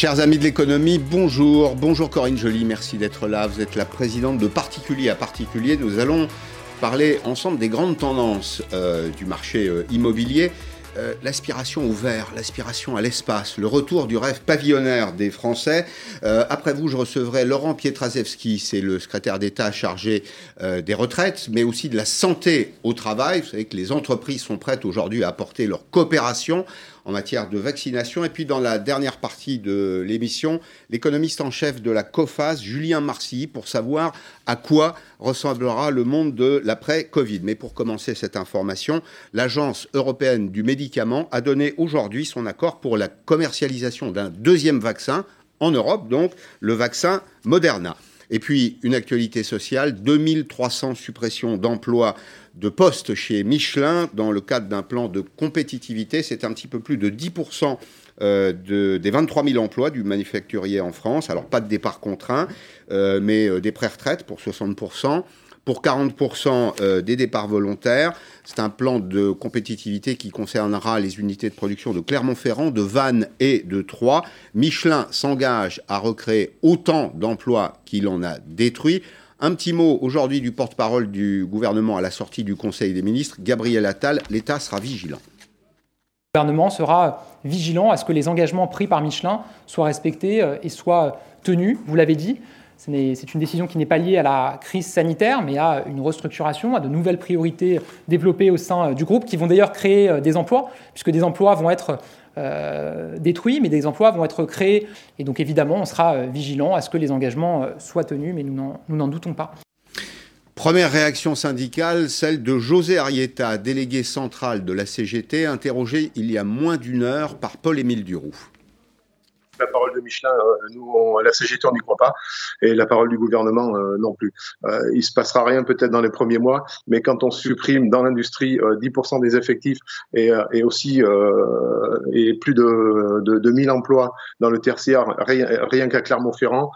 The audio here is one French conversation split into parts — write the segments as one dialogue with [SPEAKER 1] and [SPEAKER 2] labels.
[SPEAKER 1] Chers amis de l'économie, bonjour. Bonjour Corinne Joly, merci d'être là. Vous êtes la présidente de Particulier à Particulier. Nous allons parler ensemble des grandes tendances euh, du marché euh, immobilier. Euh, l'aspiration au vert, l'aspiration à l'espace, le retour du rêve pavillonnaire des Français. après vous, je recevrai Laurent Pietraszewski, c'est le secrétaire d'État chargé des retraites, mais aussi de la santé au travail. Vous savez que les entreprises sont prêtes aujourd'hui à apporter leur coopération en matière de vaccination. Et puis dans la dernière partie de l'émission, l'économiste en chef de la COFAS, Julien Marcy, pour savoir à quoi ressemblera le monde de l'après-Covid. Mais pour commencer cette information, l'Agence européenne du médicament a donné aujourd'hui son accord pour la commercialisation d'un deuxième vaccin en Europe, donc le vaccin Moderna. Et puis, une actualité sociale, 2300 suppressions d'emplois de postes chez Michelin dans le cadre d'un plan de compétitivité. C'est un petit peu plus de 10% euh, de, des 23 000 emplois du manufacturier en France. Alors, pas de départ contraint, euh, mais euh, des pré-retraites pour 60% pour 40% euh, des départs volontaires. C'est un plan de compétitivité qui concernera les unités de production de Clermont-Ferrand, de Vannes et de Troyes. Michelin s'engage à recréer autant d'emplois qu'il en a détruits. Un petit mot aujourd'hui du porte-parole du gouvernement à la sortie du Conseil des ministres, Gabriel Attal, l'État sera vigilant.
[SPEAKER 2] Le gouvernement sera vigilant à ce que les engagements pris par Michelin soient respectés euh, et soient tenus, vous l'avez dit. C'est une décision qui n'est pas liée à la crise sanitaire, mais à une restructuration, à de nouvelles priorités développées au sein euh, du groupe, qui vont d'ailleurs créer euh, des emplois, puisque des emplois vont être euh, détruits, mais des emplois vont être créés. Et donc évidemment, on sera vigilant à ce que les engagements soient tenus, mais nous n'en doutons pas.
[SPEAKER 1] Première réaction syndicale, celle de José Arieta, délégué central de la CGT, interrogé il y a moins d'une heure par Paul-Émile Duroux
[SPEAKER 3] la parole de Michelin, euh, nous, on, la CGT, on n'y croit pas, et la parole du gouvernement euh, non plus. Euh, il se passera rien peut-être dans les premiers mois, mais quand on supprime dans l'industrie 10% des effectifs et, aussi et plus de, de, de 1000 emplois dans le tertiaire, rien, qu'à Clermont-Ferrand,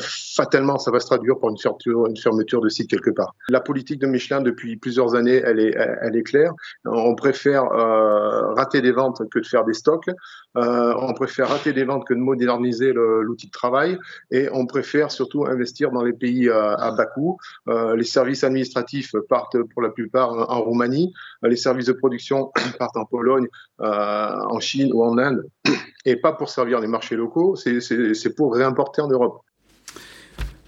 [SPEAKER 3] fatalement, ça va se traduire par une fermeture, de site quelque part. La politique de Michelin depuis plusieurs années, elle est claire. On préfère rater des ventes que de faire des stocks. on préfère rater des que de moderniser l'outil de travail. Et on préfère surtout investir dans les pays euh, à, bas coût. Euh, les services administratifs partent pour la plupart en Roumanie. Les services de production partent en Pologne, euh, en Chine ou en Inde. Et pas pour servir les marchés locaux, c'est pour réimporter en Europe.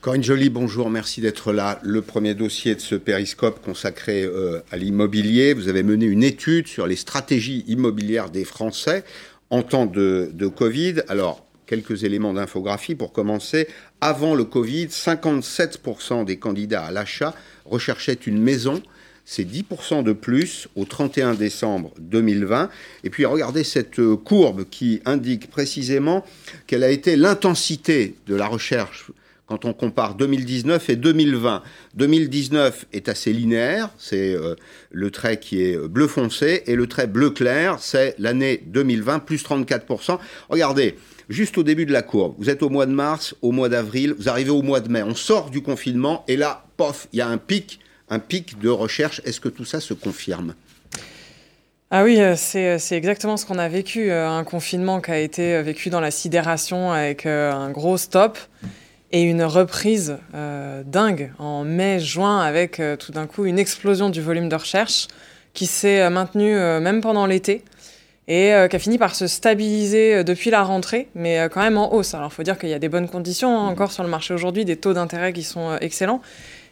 [SPEAKER 1] Corinne Joly, bonjour, merci d'être là. Le premier dossier de ce périscope consacré à l'immobilier, vous avez mené une étude sur les stratégies immobilières des Français en temps de, Covid. Alors, quelques éléments d'infographie pour commencer. Avant le Covid, 57% des candidats à l'achat recherchaient une maison. C'est 10% de plus au 31 décembre 2020. Et puis regardez cette courbe qui indique précisément quelle a été l'intensité de la recherche quand on compare 2019 et 2020. 2019 est assez linéaire, c'est euh, le trait qui est bleu foncé, et le trait bleu clair, c'est l'année 2020, plus 34%. Regardez, juste au début de la courbe, vous êtes au mois de mars, au mois d'avril, vous arrivez au mois de mai, on sort du confinement, et là, pof, il y a un pic, un pic de recherche. Est-ce que tout ça se confirme?
[SPEAKER 4] Ah oui, euh, c'est exactement ce qu'on a vécu, euh, un confinement qui a été vécu dans la sidération avec un gros stop et une reprise euh, dingue en mai-juin avec euh, tout d'un coup une explosion du volume de recherche qui s'est euh, maintenue même pendant l'été et qui a fini par se stabiliser depuis la rentrée, mais quand même en hausse. Alors il faut dire qu'il y a des bonnes conditions hein, encore sur le marché aujourd'hui, des taux d'intérêt qui sont excellents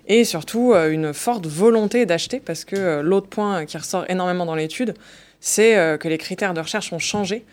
[SPEAKER 4] et surtout une forte volonté d'acheter parce que l'autre point qui ressort énormément dans l'étude, c'est que les critères de recherche ont changé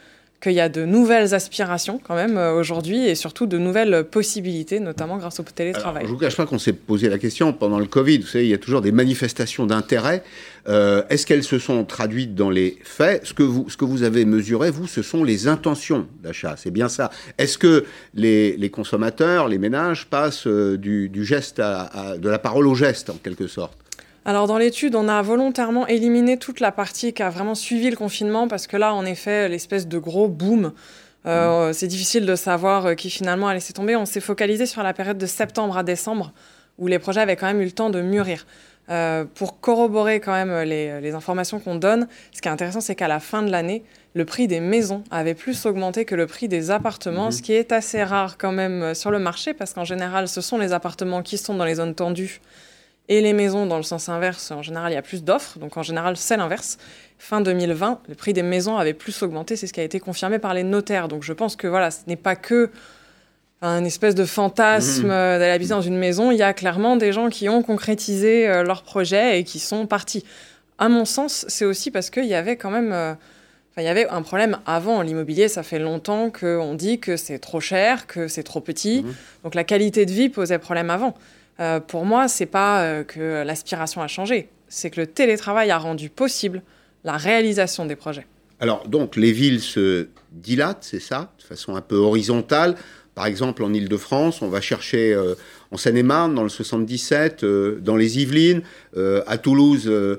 [SPEAKER 4] qu'il y a de nouvelles aspirations quand même euh, aujourd'hui et surtout de nouvelles possibilités, notamment grâce au télétravail.
[SPEAKER 1] je ne vous cache pas qu'on s'est posé la question pendant le Covid. Vous savez, il y a toujours des manifestations d'intérêt. Euh, est-ce qu'elles se sont traduites dans les faits? Ce que, vous, ce que vous avez mesuré, vous, ce sont les intentions d'achat. C'est bien ça. Est-ce que les, consommateurs, les ménages passent euh, du, geste de la parole au geste, en quelque sorte?
[SPEAKER 4] Alors dans l'étude, on a volontairement éliminé toute la partie qui a vraiment suivi le confinement parce que là, en effet, l'espèce de gros boom, euh, mmh. c'est difficile de savoir euh, qui finalement a laissé tomber. On s'est focalisé sur la période de septembre à décembre où les projets avaient quand même eu le temps de mûrir. Euh, pour corroborer quand même les, les informations qu'on donne, ce qui est intéressant, c'est qu'à la fin de l'année, le prix des maisons avait plus augmenté que le prix des appartements,
[SPEAKER 1] Mhm.
[SPEAKER 4] ce qui est assez rare quand même sur le marché, parce qu'en général, ce sont les appartements qui sont dans les zones tendues et les maisons dans le sens inverse. En général, il y a plus d'offres, donc en général, c'est l'inverse. Fin 2020, le prix des maisons avait plus augmenté, c'est ce qui a été confirmé par les notaires. Donc je pense que voilà, ce n'est pas que un espèce de fantasme euh, d'aller habiter dans une maison. Il y a clairement des gens qui ont concrétisé euh, leur projet et qui sont partis. À mon sens, c'est aussi parce qu'il y avait quand même euh, il y avait un problème avant l'immobilier. Ça fait longtemps qu'on dit que c'est trop cher, que c'est trop petit.
[SPEAKER 1] Mhm.
[SPEAKER 4] Donc la qualité de vie posait problème avant. Euh, pour moi, c'est pas euh, que l'aspiration a changé. C'est que le télétravail a rendu possible la réalisation des projets.
[SPEAKER 1] Alors, donc, les villes se dilatent, c'est ça, de façon un peu horizontale. Par exemple, en Ile-de-France, on va chercher euh, en Seine-et-Marne, dans le 77, euh, dans les Yvelines, euh, à Toulouse, euh,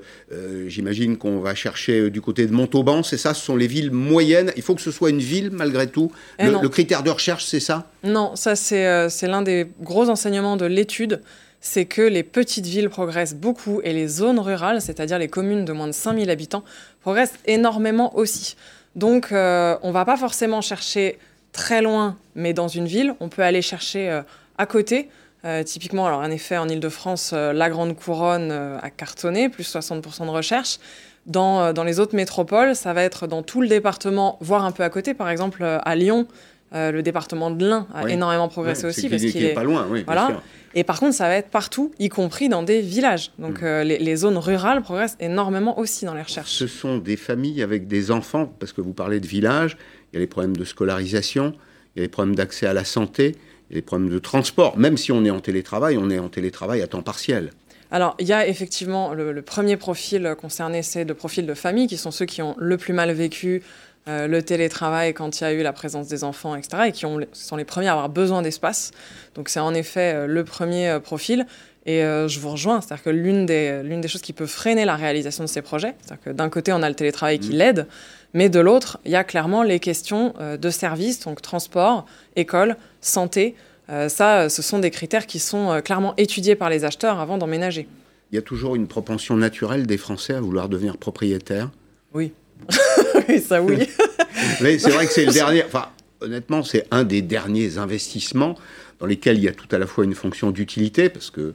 [SPEAKER 1] j'imagine qu'on va chercher du côté de Montauban, c'est ça, ce sont les villes moyennes. Il faut que ce soit une ville, malgré tout.
[SPEAKER 4] Eh
[SPEAKER 1] Le, critère de recherche, c'est ça?
[SPEAKER 4] Non, ça c'est l'un des gros enseignements de l'étude, c'est que les petites villes progressent beaucoup et les zones rurales, c'est-à-dire les communes de moins de 5000 habitants, progressent énormément aussi. Donc euh, on va pas forcément chercher très loin, mais dans une ville, on peut aller chercher euh, à côté. Euh, typiquement, alors en effet, en Ile-de-France, euh, la Grande Couronne euh, a cartonné, plus 60% de recherche. Dans, dans les autres métropoles, ça va être dans tout le département, voire un peu à côté. Par exemple, à Lyon, le département de l'Ain a
[SPEAKER 1] Oui.
[SPEAKER 4] énormément progressé aussi.
[SPEAKER 1] c'est
[SPEAKER 4] Parce
[SPEAKER 1] qu'il est
[SPEAKER 4] est...
[SPEAKER 1] pas loin, oui, bien
[SPEAKER 4] Voilà.
[SPEAKER 1] sûr.
[SPEAKER 4] Et par contre, ça va être partout, y compris dans des villages. Donc
[SPEAKER 1] Mm.
[SPEAKER 4] euh, les, les zones rurales progressent énormément aussi dans les recherches.
[SPEAKER 1] Ce sont des familles avec des enfants, parce que vous parlez de village, il y a les problèmes de scolarisation, il y a les problèmes d'accès à la santé, les problèmes de transport. Même si on est en télétravail, on est en télétravail à temps partiel.
[SPEAKER 4] Alors, il y a effectivement le, le premier profil concerné, c'est le profil de famille, qui sont ceux qui ont le plus mal vécu euh, le télétravail quand il y a eu la présence des enfants, etc., et qui ont, sont les premiers à avoir besoin d'espace. Donc, c'est en effet euh, le premier euh, profil. Et euh, je vous rejoins, c'est-à-dire que l'une des, l'une des choses qui peut freiner la réalisation de ces projets, c'est-à-dire que d'un côté, on a le télétravail qui
[SPEAKER 1] Mhm.
[SPEAKER 4] l'aide, mais de l'autre, il y a clairement les questions euh, de services, donc transport, école, santé. Euh, ça, euh, ce sont des critères qui sont clairement étudiés par les acheteurs avant d'emménager.
[SPEAKER 1] Il y a toujours une propension naturelle des Français à vouloir devenir propriétaires.
[SPEAKER 4] oui, ça oui.
[SPEAKER 1] Mais c'est vrai que c'est le dernier. Enfin, honnêtement, c'est un des derniers investissements dans lesquels il y a tout à la fois une fonction d'utilité, parce que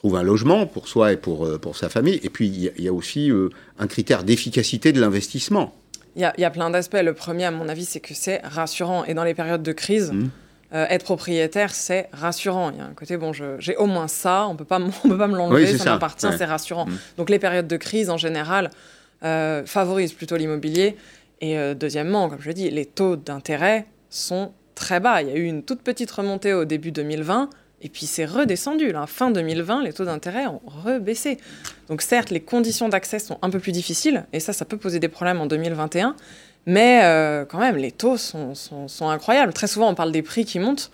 [SPEAKER 1] trouve un logement pour soi et pour, euh, pour sa famille, et puis il y a, il y a aussi euh, un critère d'efficacité de l'investissement.
[SPEAKER 4] Il y, y a plein d'aspects. Le premier, à mon avis, c'est que c'est rassurant. Et dans les périodes de crise,
[SPEAKER 1] Mhm.
[SPEAKER 4] euh, être propriétaire, c'est rassurant. Il y a un côté, bon, j'ai au moins ça, on on peut pas me l'enlever,
[SPEAKER 1] Oui,
[SPEAKER 4] ça,
[SPEAKER 1] ça.
[SPEAKER 4] m'appartient,
[SPEAKER 1] Ouais.
[SPEAKER 4] c'est rassurant.
[SPEAKER 1] Mhm.
[SPEAKER 4] Donc les périodes de crise, en général, euh, favorisent plutôt l'immobilier. Et deuxièmement, comme je dis, les taux d'intérêt sont très bas. Il y a eu une toute petite remontée au début 2020. Et puis c'est redescendu. Là. Fin 2020, les taux d'intérêt ont rebaissé. Donc certes, les conditions d'accès sont un peu plus difficiles, et ça, ça peut poser des problèmes en 2021. Mais euh, quand même, les taux sont, sont- sont incroyables. Très souvent, on parle des prix qui montent.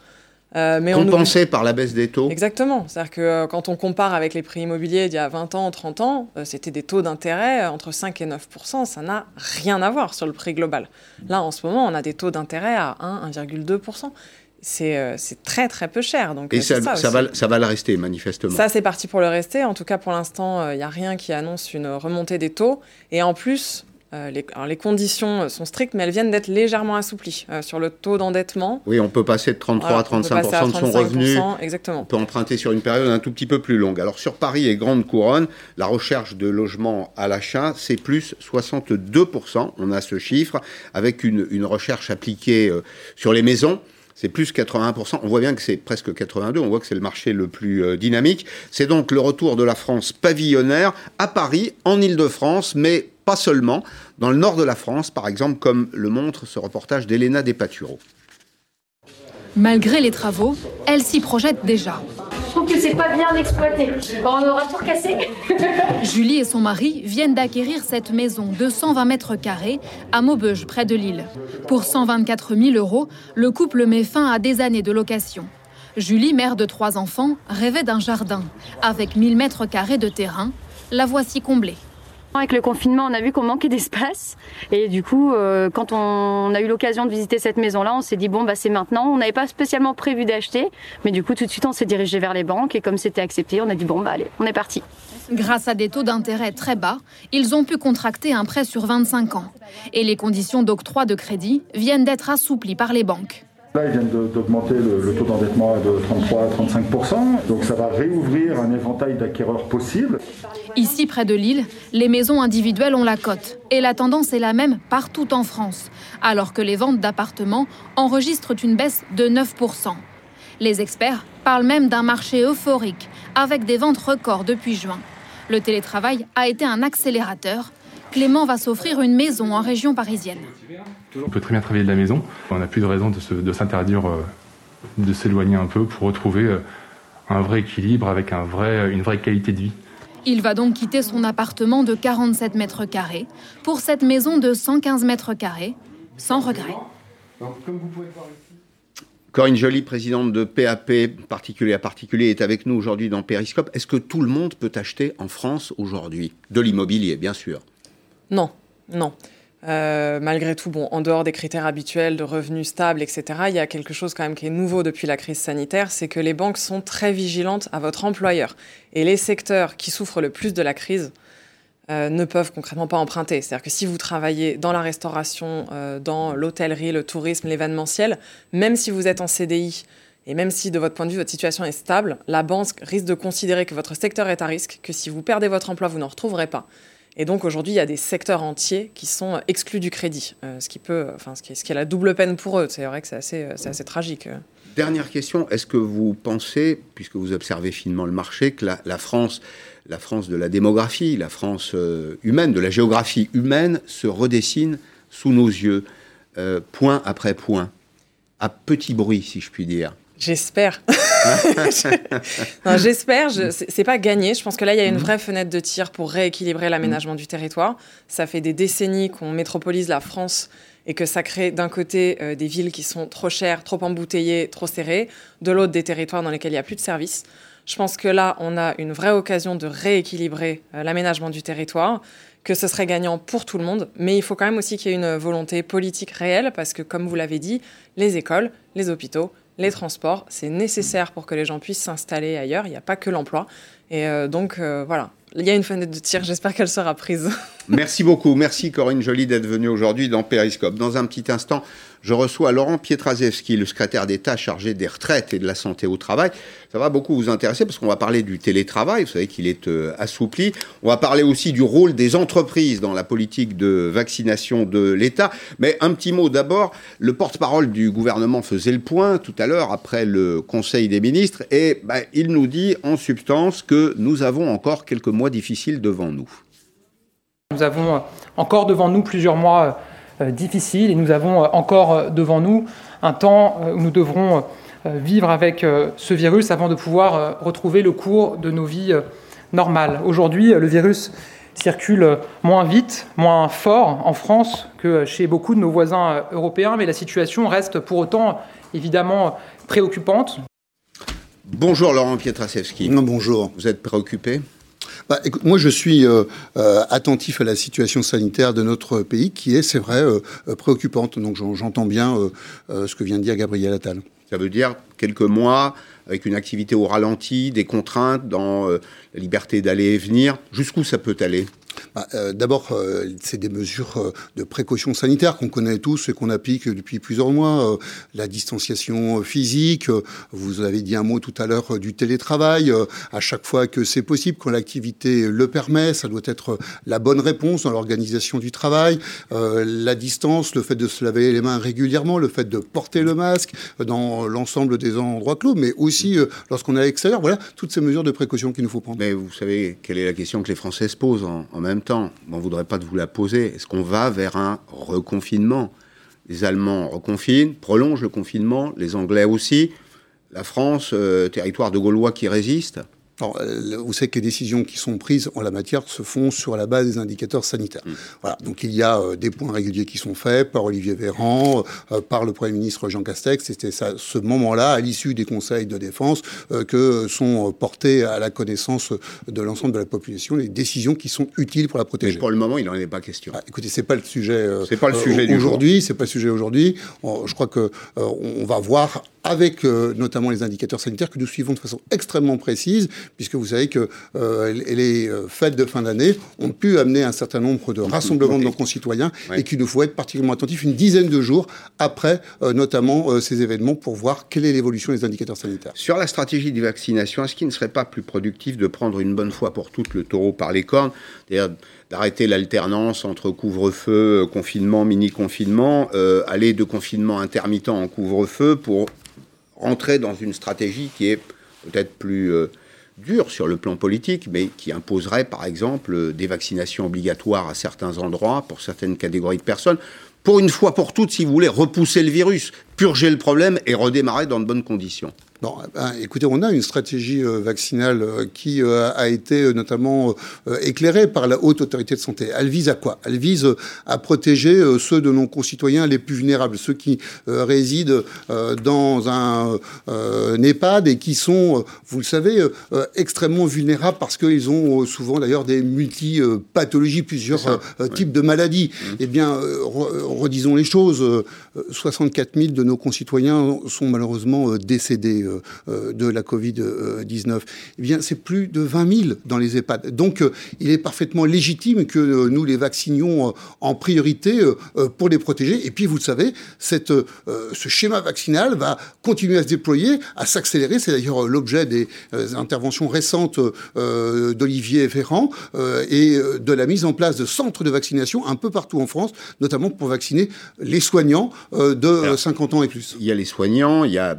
[SPEAKER 4] euh, mais on oublie-
[SPEAKER 1] Compensé par la baisse des taux.
[SPEAKER 4] Exactement. C'est-à-dire que euh, quand on compare avec les prix immobiliers d'il y a 20 ans, 30 ans, euh, c'était des taux d'intérêt entre 5 et 9% Ça n'a rien à voir sur le prix global. Là, en ce moment, on a des taux d'intérêt à 1, 1,2 C'est euh, c'est très, très peu cher. Donc,
[SPEAKER 1] Et
[SPEAKER 4] euh,
[SPEAKER 1] ça, ça,
[SPEAKER 4] aussi.
[SPEAKER 1] va, ça va le rester, manifestement.
[SPEAKER 4] Ça, c'est parti pour le rester. En tout cas, pour l'instant, il n'y a rien qui annonce une remontée des taux. Et en plus, euh, les, alors, les conditions euh, sont strictes, mais elles viennent d'être légèrement assouplies euh, sur le taux d'endettement.
[SPEAKER 1] Oui, on peut passer de 33
[SPEAKER 4] Voilà,
[SPEAKER 1] à
[SPEAKER 4] on peut
[SPEAKER 1] 35
[SPEAKER 4] passer à
[SPEAKER 1] de son revenu.
[SPEAKER 4] 35%, Exactement.
[SPEAKER 1] On peut emprunter sur une période un tout petit peu plus longue. Alors sur Paris et Grande Couronne, la recherche de logements à l'achat, c'est plus 62%. On a ce chiffre avec une, une recherche appliquée euh, sur les maisons. C'est plus 81%. On voit bien que c'est presque 82. On voit que c'est le marché le plus euh, dynamique. C'est donc le retour de la France pavillonnaire à Paris, en Ile-de-France, mais pas seulement. Dans le nord de la France, par exemple, comme le montre ce reportage d'Elena Despatureaux.
[SPEAKER 5] Malgré les travaux, elle s'y projette déjà.
[SPEAKER 6] Je trouve que c'est pas bien exploité. Bon, on aura tout cassé.
[SPEAKER 5] Julie et son mari viennent d'acquérir cette maison de 120 mètres carrés à Maubeuge, près de Lille. Pour 124 000 euros, le couple met fin à des années de location. Julie, mère de trois enfants, rêvait d'un jardin. Avec 1000 mètres carrés de terrain, la voici comblée.
[SPEAKER 6] Avec le confinement, on a vu qu'on manquait d'espace. Et du coup, euh, quand on a eu l'occasion de visiter cette maison-là, on s'est dit, bon, bah, c'est maintenant. On n'avait pas spécialement prévu d'acheter. Mais du coup, tout de suite, on s'est dirigé vers les banques. Et comme c'était accepté, on a dit, bon, bah, allez, on est parti.
[SPEAKER 5] Grâce à des taux d'intérêt très bas, ils ont pu contracter un prêt sur 25 ans. Et les conditions d'octroi de crédit viennent d'être assouplies par les banques.
[SPEAKER 7] Ils viennent d'augmenter le, taux d'endettement de 33 à 35 donc ça va réouvrir un éventail d'acquéreurs possibles.
[SPEAKER 5] Ici, près de Lille, les maisons individuelles ont la cote. Et la tendance est la même partout en France, alors que les ventes d'appartements enregistrent une baisse de 9% Les experts parlent même d'un marché euphorique, avec des ventes records depuis juin. Le télétravail a été un accélérateur. Clément va s'offrir une maison en région parisienne.
[SPEAKER 8] On peut très bien travailler de la maison. On n'a plus de raison de s'interdire euh, de s'éloigner un peu pour retrouver euh, un vrai équilibre avec un vrai, une vraie qualité de vie.
[SPEAKER 5] Il va donc quitter son appartement de 47 mètres carrés pour cette maison de 115 mètres carrés, sans regret.
[SPEAKER 1] Corinne Joly, présidente de PAP, particulier à particulier, est avec nous aujourd'hui dans Périscope. Est-ce que tout le monde peut acheter en France aujourd'hui? De l'immobilier, bien sûr.
[SPEAKER 4] Non, non. Euh, malgré tout, bon, en dehors des critères habituels de revenus stables, etc., il y a quelque chose quand même qui est nouveau depuis la crise sanitaire, c'est que les banques sont très vigilantes à votre employeur. Et les secteurs qui souffrent le plus de la crise euh, ne peuvent concrètement pas emprunter. C'est-à-dire que si vous travaillez dans la restauration, euh, dans l'hôtellerie, le tourisme, l'événementiel, même si vous êtes en CDI, et même si de votre point de vue votre situation est stable, la banque risque de considérer que votre secteur est à risque, que si vous perdez votre emploi, vous n'en retrouverez pas. Et donc aujourd'hui, il y a des secteurs entiers qui sont exclus du crédit, euh, ce qui peut, enfin, ce qui, est, la double peine pour eux. C'est vrai que c'est assez, euh, c'est assez tragique.
[SPEAKER 1] Dernière question est-ce que vous pensez, puisque vous observez finement le marché, que la, France, la France de la démographie, la France euh, humaine, de la géographie humaine, se redessine sous nos yeux, point après point, à petit bruit, si je puis dire?
[SPEAKER 4] J'espère. J'espère. C'est pas gagné. Je pense que là, il y a une mhm. vraie fenêtre de tir pour rééquilibrer l'aménagement du territoire. Ça fait des décennies qu'on métropolise la France et que ça crée d'un côté euh, des villes qui sont trop chères, trop embouteillées, trop serrées, de l'autre des territoires dans lesquels il n'y a plus de services. Je pense que là, on a une vraie occasion de rééquilibrer euh, l'aménagement du territoire, que ce serait gagnant pour tout le monde, mais il faut quand même aussi qu'il y ait une volonté politique réelle, parce que comme vous l'avez dit, les écoles, les hôpitaux, les transports, c'est nécessaire pour que les gens puissent s'installer ailleurs. Il n'y a pas que l'emploi. Et euh, donc, euh, voilà. Il y a une fenêtre de tir, j'espère qu'elle sera prise.
[SPEAKER 1] Merci beaucoup. Merci Corinne Joly d'être venue aujourd'hui dans Périscope. Dans un petit instant, je reçois Laurent Pietraszewski, le secrétaire d'État chargé des retraites et de la santé au travail. Ça va beaucoup vous intéresser parce qu'on va parler du télétravail, vous savez qu'il est euh, assoupli. On va parler aussi du rôle des entreprises dans la politique de vaccination de l'État. Mais un petit mot d'abord, le porte-parole du gouvernement faisait le point tout à l'heure après le Conseil des ministres et bah, il nous dit en substance que nous avons encore quelques mois difficiles devant nous.
[SPEAKER 2] Nous avons encore devant nous plusieurs mois euh, difficile et nous avons euh, encore euh, devant nous un temps où nous devrons vivre avec ce virus avant de pouvoir retrouver le cours de nos vies normales. Aujourd'hui, le virus circule moins vite, moins fort en France que chez beaucoup de nos voisins européens, mais la situation reste pour autant évidemment préoccupante.
[SPEAKER 1] Bonjour Laurent Pietraszewski.
[SPEAKER 9] bonjour.
[SPEAKER 1] Vous êtes préoccupé?
[SPEAKER 9] Bah, moi, je suis euh, euh, attentif à la situation sanitaire de notre pays, qui est, c'est vrai, euh, préoccupante. Donc, j'entends bien ce que vient de dire Gabriel Attal.
[SPEAKER 1] Ça veut dire quelques mois avec une activité au ralenti, des contraintes dans la liberté d'aller et venir. Jusqu'où ça peut aller?
[SPEAKER 9] Bah, euh, D'abord, euh, c'est des mesures euh, de précaution sanitaire qu'on connaît tous et qu'on applique depuis plusieurs mois. la distanciation physique, vous avez dit un mot tout à l'heure du télétravail. à chaque fois que c'est possible, quand l'activité le permet, ça doit être la bonne réponse dans l'organisation du travail. la distance, le fait de se laver les mains régulièrement, le fait de porter le masque dans l'ensemble des endroits clos, mais aussi lorsqu'on est à l'extérieur. Voilà, toutes ces mesures de précaution qu'il nous faut prendre.
[SPEAKER 1] Mais vous savez quelle est la question que les Français se posent en, en même temps, on ne voudrait pas vous la poser. Est-ce qu'on va vers un reconfinement? Les Allemands reconfinent, prolongent le confinement, les Anglais aussi. La France, euh, territoire de Gaulois qui résiste
[SPEAKER 9] euh, vous savez que les décisions qui sont prises en la matière se font sur la base des indicateurs sanitaires. Mm. Voilà. Donc il y a euh, des points réguliers qui sont faits par Olivier Véran, euh, par le Premier ministre Jean Castex. C'était ce moment-là, à l'issue des conseils de défense, que sont portées à la connaissance de l'ensemble de la population les décisions qui sont utiles pour la protéger.
[SPEAKER 1] Mais pour le moment, il n'en est pas question. Ah,
[SPEAKER 9] écoutez, c'est pas le sujet.
[SPEAKER 1] c'est pas le sujet
[SPEAKER 9] aujourd'hui. C'est pas le sujet aujourd'hui. Je crois que on va voir avec notamment les indicateurs sanitaires que nous suivons de façon extrêmement précise puisque vous savez que euh, les euh, fêtes de fin d'année ont pu amener un certain nombre de rassemblements de nos concitoyens et qu'il nous faut être particulièrement attentifs une dizaine de jours après euh, notamment ces événements pour voir quelle est l'évolution des indicateurs sanitaires.
[SPEAKER 1] Sur la stratégie de vaccination, est-ce qu'il ne serait pas plus productif de prendre une bonne fois pour toutes le taureau par les cornes, c'est-à-dire d'arrêter l'alternance entre couvre-feu, confinement, mini-confinement, aller de confinement intermittent en couvre-feu pour rentrer dans une stratégie qui est peut-être plus dur sur le plan politique, mais qui imposerait par exemple des vaccinations obligatoires à certains endroits pour certaines catégories de personnes, pour une fois pour toutes, si vous voulez, repousser le virus, purger le problème et redémarrer dans de bonnes conditions.
[SPEAKER 9] Bon, eh ben, écoutez, on a une stratégie euh, vaccinale euh, qui euh, a été notamment éclairée par la haute autorité de santé. Elle vise à quoi? Elle vise à protéger ceux de nos concitoyens les plus vulnérables, ceux qui résident dans un, EHPAD et qui sont, vous le savez, extrêmement vulnérables parce qu'ils ont souvent d'ailleurs des multi-pathologies, plusieurs types de maladies. Mmh. Eh bien, redisons les choses, 64 000 de nos concitoyens sont malheureusement décédés euh, euh, de la Covid-19, eh bien, c'est plus de 20 000 dans les EHPAD. Donc, euh, il est parfaitement légitime que nous les vaccinions en priorité pour les protéger. Et puis, vous le savez, cette, ce schéma vaccinal va continuer à se déployer, à s'accélérer. C'est d'ailleurs l'objet des interventions récentes d'Olivier Ferrand et de la mise en place de centres de vaccination un peu partout en France, notamment pour vacciner les soignants de 50 ans et plus.
[SPEAKER 1] Il y a les soignants, il y a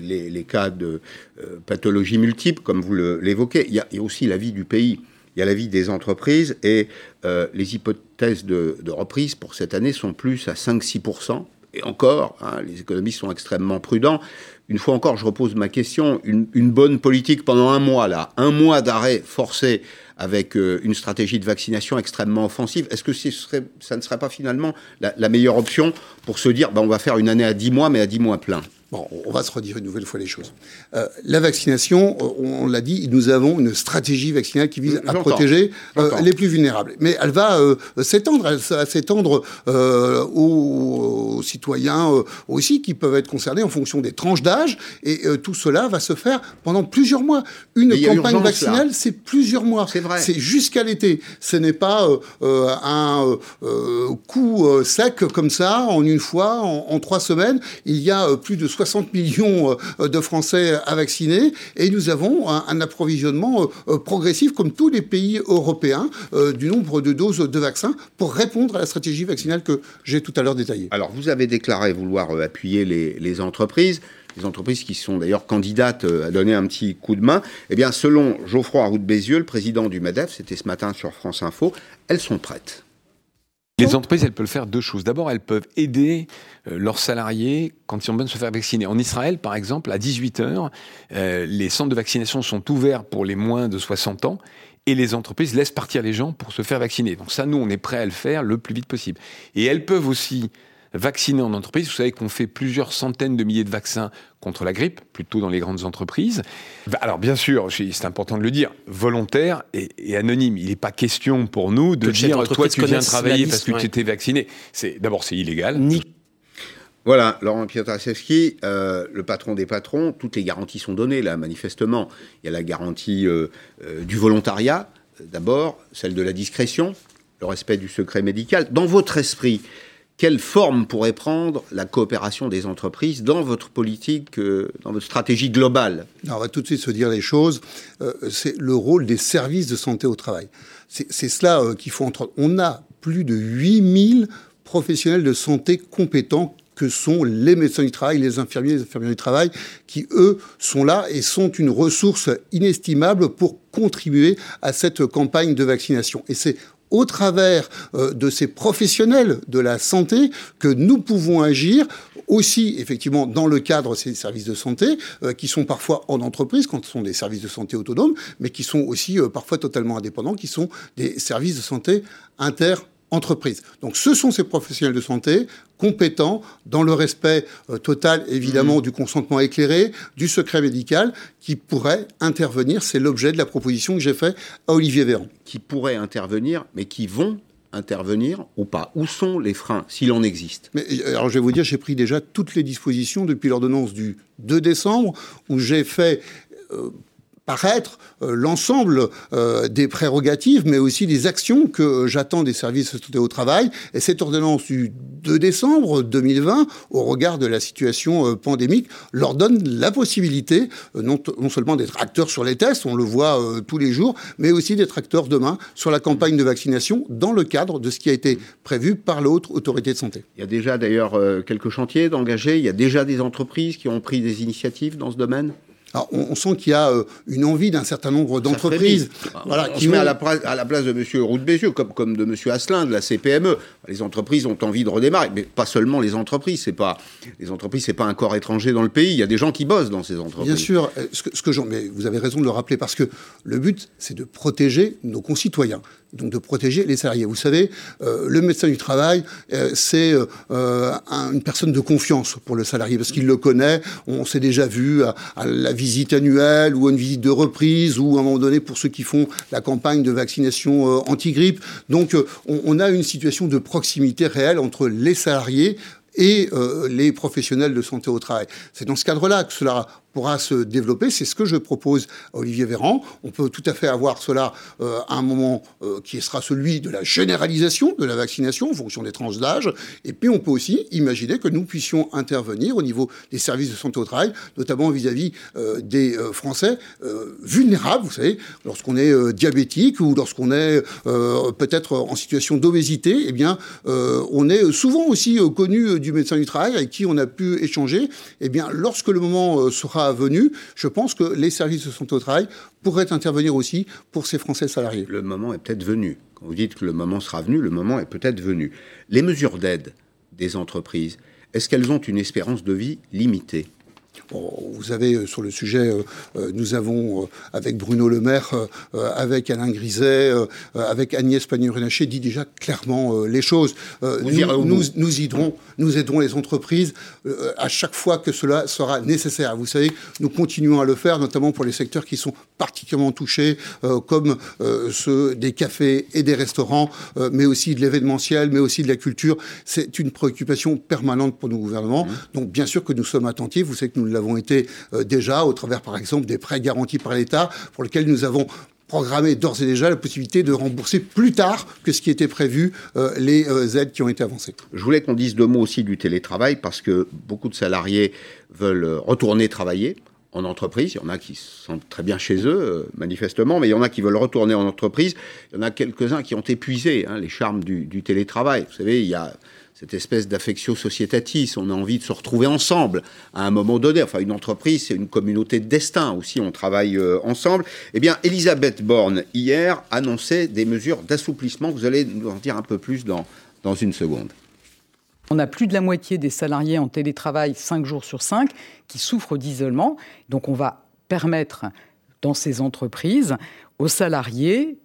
[SPEAKER 1] les cas de euh, pathologies multiples, comme vous l'évoquez. Il, y a aussi la vie du pays. Il y a la vie des entreprises et euh, les hypothèses de, reprise pour cette année sont plus à 5-6%. Et encore, hein, les économistes sont extrêmement prudents. Une fois encore, je repose ma question. Une, bonne politique pendant un mois, là, un mois d'arrêt forcé avec euh, une stratégie de vaccination extrêmement offensive, est-ce que ce serait, ça ne serait pas finalement la, meilleure option pour se dire, ben, on va faire une année à 10 mois, mais à 10 mois plein
[SPEAKER 9] Bon, on va se redire une nouvelle fois les choses. Euh, la vaccination, euh, on l'a dit, nous avons une stratégie vaccinale qui vise à protéger euh, les plus vulnérables. Mais elle va s'étendre, elle va s'étendre aux, citoyens aussi qui peuvent être concernés en fonction des tranches d'âge. Et tout cela va se faire pendant plusieurs mois. Une campagne vaccinale, c'est plusieurs mois.
[SPEAKER 1] C'est vrai.
[SPEAKER 9] C'est jusqu'à l'été. Ce n'est pas un coup sec comme ça en une fois, en, en trois semaines. Il y a plus de 60 millions euh, de Français à vacciner et nous avons un, approvisionnement euh, euh, progressif, comme tous les pays européens, du nombre de doses de vaccins pour répondre à la stratégie vaccinale que j'ai tout à l'heure détaillée.
[SPEAKER 1] Alors, vous avez déclaré vouloir appuyer les, entreprises les entreprises qui sont d'ailleurs candidates à donner un petit coup de main, eh bien, selon Geoffroy Roux Bézieux, le président du MEDEF, c'était ce matin sur France Info, elles sont prêtes.
[SPEAKER 10] Les entreprises, elles peuvent faire deux choses. D'abord, elles peuvent aider euh, leurs salariés quand ils ont besoin de se faire vacciner. En Israël, par exemple, à 18 heures, euh, les centres de vaccination sont ouverts pour les moins de 60 ans et les entreprises laissent partir les gens pour se faire vacciner. Donc ça, nous, on est prêt à le faire le plus vite possible. Et elles peuvent aussi vacciner en entreprise. Vous savez qu'on fait plusieurs centaines de milliers de vaccins contre la grippe, plutôt dans les grandes entreprises. Alors bien sûr, c'est important de le dire, volontaire et, anonyme. Il n'est pas question pour nous de dire toi tu viens travailler parce que tu étais vacciné. C'est d'abord c'est illégal.
[SPEAKER 1] Ni voilà, Laurent Piotraszewski, euh, le patron des patrons, toutes les garanties sont données là, manifestement. Il y a la garantie euh, euh, du volontariat, d'abord, celle de la discrétion, le respect du secret médical. Dans votre esprit, quelle forme pourrait prendre la coopération des entreprises dans votre politique, euh, dans votre stratégie globale?
[SPEAKER 9] On va tout de suite se dire les choses. Euh, c'est le rôle des services de santé au travail. C'est cela euh, qu'il faut entre. On a plus de 8000 professionnels de santé compétents que sont les médecins du travail, les infirmiers, les infirmières du travail, qui, eux, sont là et sont une ressource inestimable pour contribuer à cette campagne de vaccination. Et c'est au travers de ces professionnels de la santé que nous pouvons agir aussi effectivement dans le cadre de ces services de santé qui sont parfois en entreprise quand ce sont des services de santé autonomes, mais qui sont aussi parfois totalement indépendants, qui sont des services de santé inter entreprise. Donc ce sont ces professionnels de santé compétents dans le respect euh, total évidemment mmh. du consentement éclairé, du secret médical qui pourraient intervenir, c'est l'objet de la proposition que j'ai faite à Olivier Véran.
[SPEAKER 1] Qui pourraient intervenir mais qui vont intervenir ou pas Où sont les freins, s'il en existe?
[SPEAKER 9] Mais, euh, Alors je vais vous dire, j'ai pris déjà toutes les dispositions depuis l'ordonnance du 2 décembre, où j'ai fait euh, paraître euh, l'ensemble euh, des prérogatives, mais aussi des actions que j'attends des services de santé au travail. Et cette ordonnance du 2 décembre 2020, au regard de la situation euh, pandémique, leur donne la possibilité non, non seulement d'être acteurs sur les tests, on le voit tous les jours, mais aussi d'être acteurs demain sur la campagne de vaccination dans le cadre de ce qui a été prévu par l'autre autorité de santé.
[SPEAKER 1] Il y a déjà d'ailleurs quelques chantiers d'engagés, il y a déjà des entreprises qui ont pris des initiatives dans ce domaine?
[SPEAKER 9] Alors, on, sent qu'il y a euh, une envie d'un certain nombre d'entreprises.
[SPEAKER 1] Voilà, qui met à la, place, à la place de M. Roux Bézieux, comme, comme de M. Asselin, de la CPME. Les entreprises ont envie de redémarrer, mais pas seulement les entreprises. C'est pas les entreprises, c'est pas un corps étranger dans le pays. Il y a des gens qui bossent dans ces entreprises.
[SPEAKER 9] Bien sûr, euh, ce que, ce que mais vous avez raison de le rappeler parce que le but, c'est de protéger nos concitoyens donc de protéger les salariés. Vous savez, euh, le médecin du travail, euh, c'est euh, une personne de confiance pour le salarié parce qu'il le connaît. On s'est déjà vu à, la visite annuelle ou à une visite de reprise ou à un moment donné pour ceux qui font la campagne de vaccination anti-grippe. Donc, on, on a une situation de proximité réelle entre les salariés et les professionnels de santé au travail. C'est dans ce cadre-là que cela pourra se développer. C'est ce que je propose à Olivier Véran. On peut tout à fait avoir cela euh, à un moment euh, qui sera celui de la généralisation de la vaccination en fonction des tranches d'âge. Et puis on peut aussi imaginer que nous puissions intervenir au niveau des services de santé au travail, notamment vis-à-vis euh, des Français vulnérables, vous savez, lorsqu'on est diabétique ou lorsqu'on est peut-être en situation d'obésité, eh bien, on est souvent aussi connu du médecin du travail avec qui on a pu échanger. Eh bien, lorsque le moment sera venu, je pense que les services de santé au travail pourraient intervenir aussi pour ces Français salariés.
[SPEAKER 1] Le moment est peut-être venu. Quand vous dites que le moment sera venu, le moment est peut-être venu. Les mesures d'aide des entreprises, est-ce qu'elles ont une espérance de vie limitée?
[SPEAKER 9] Vous savez, euh, sur le sujet, euh, euh, nous avons, avec Bruno Le Maire, avec Alain Griset, avec Agnès Pannier-Runacher, dit déjà clairement les choses. Nous, nous, nous, aiderons, nous aiderons les entreprises à chaque fois que cela sera nécessaire. Vous savez, nous continuons à le faire, notamment pour les secteurs qui sont particulièrement touchés, comme ceux des cafés et des restaurants, mais aussi de l'événementiel, mais aussi de la culture. C'est une préoccupation permanente pour nos gouvernements. Mmh. Donc, bien sûr que nous sommes attentifs. Vous savez que nous l'avons été euh, déjà au travers, par exemple, des prêts garantis par l'État, pour lesquels nous avons programmé d'ores et déjà la possibilité de rembourser plus tard que ce qui était prévu euh, les euh, aides qui ont été avancées.
[SPEAKER 1] Je voulais qu'on dise deux mots aussi du télétravail parce que beaucoup de salariés veulent retourner travailler en entreprise. Il y en a qui sont très bien chez eux, manifestement, mais il y en a qui veulent retourner en entreprise. Il y en a quelques-uns qui ont épuisé hein, les charmes du, du télétravail. Vous savez, il y a cette espèce d'affectio societatis. On a envie de se retrouver ensemble à un moment donné. Enfin, une entreprise, c'est une communauté de destin aussi. On travaille euh, ensemble. Eh bien, Elisabeth Borne, hier, annonçait des mesures d'assouplissement. Vous allez nous en dire un peu plus dans, dans une seconde.
[SPEAKER 11] On a plus de la moitié des salariés en télétravail 5 jours sur 5 qui souffrent d'isolement. Donc, on va permettre dans ces entreprises aux salariés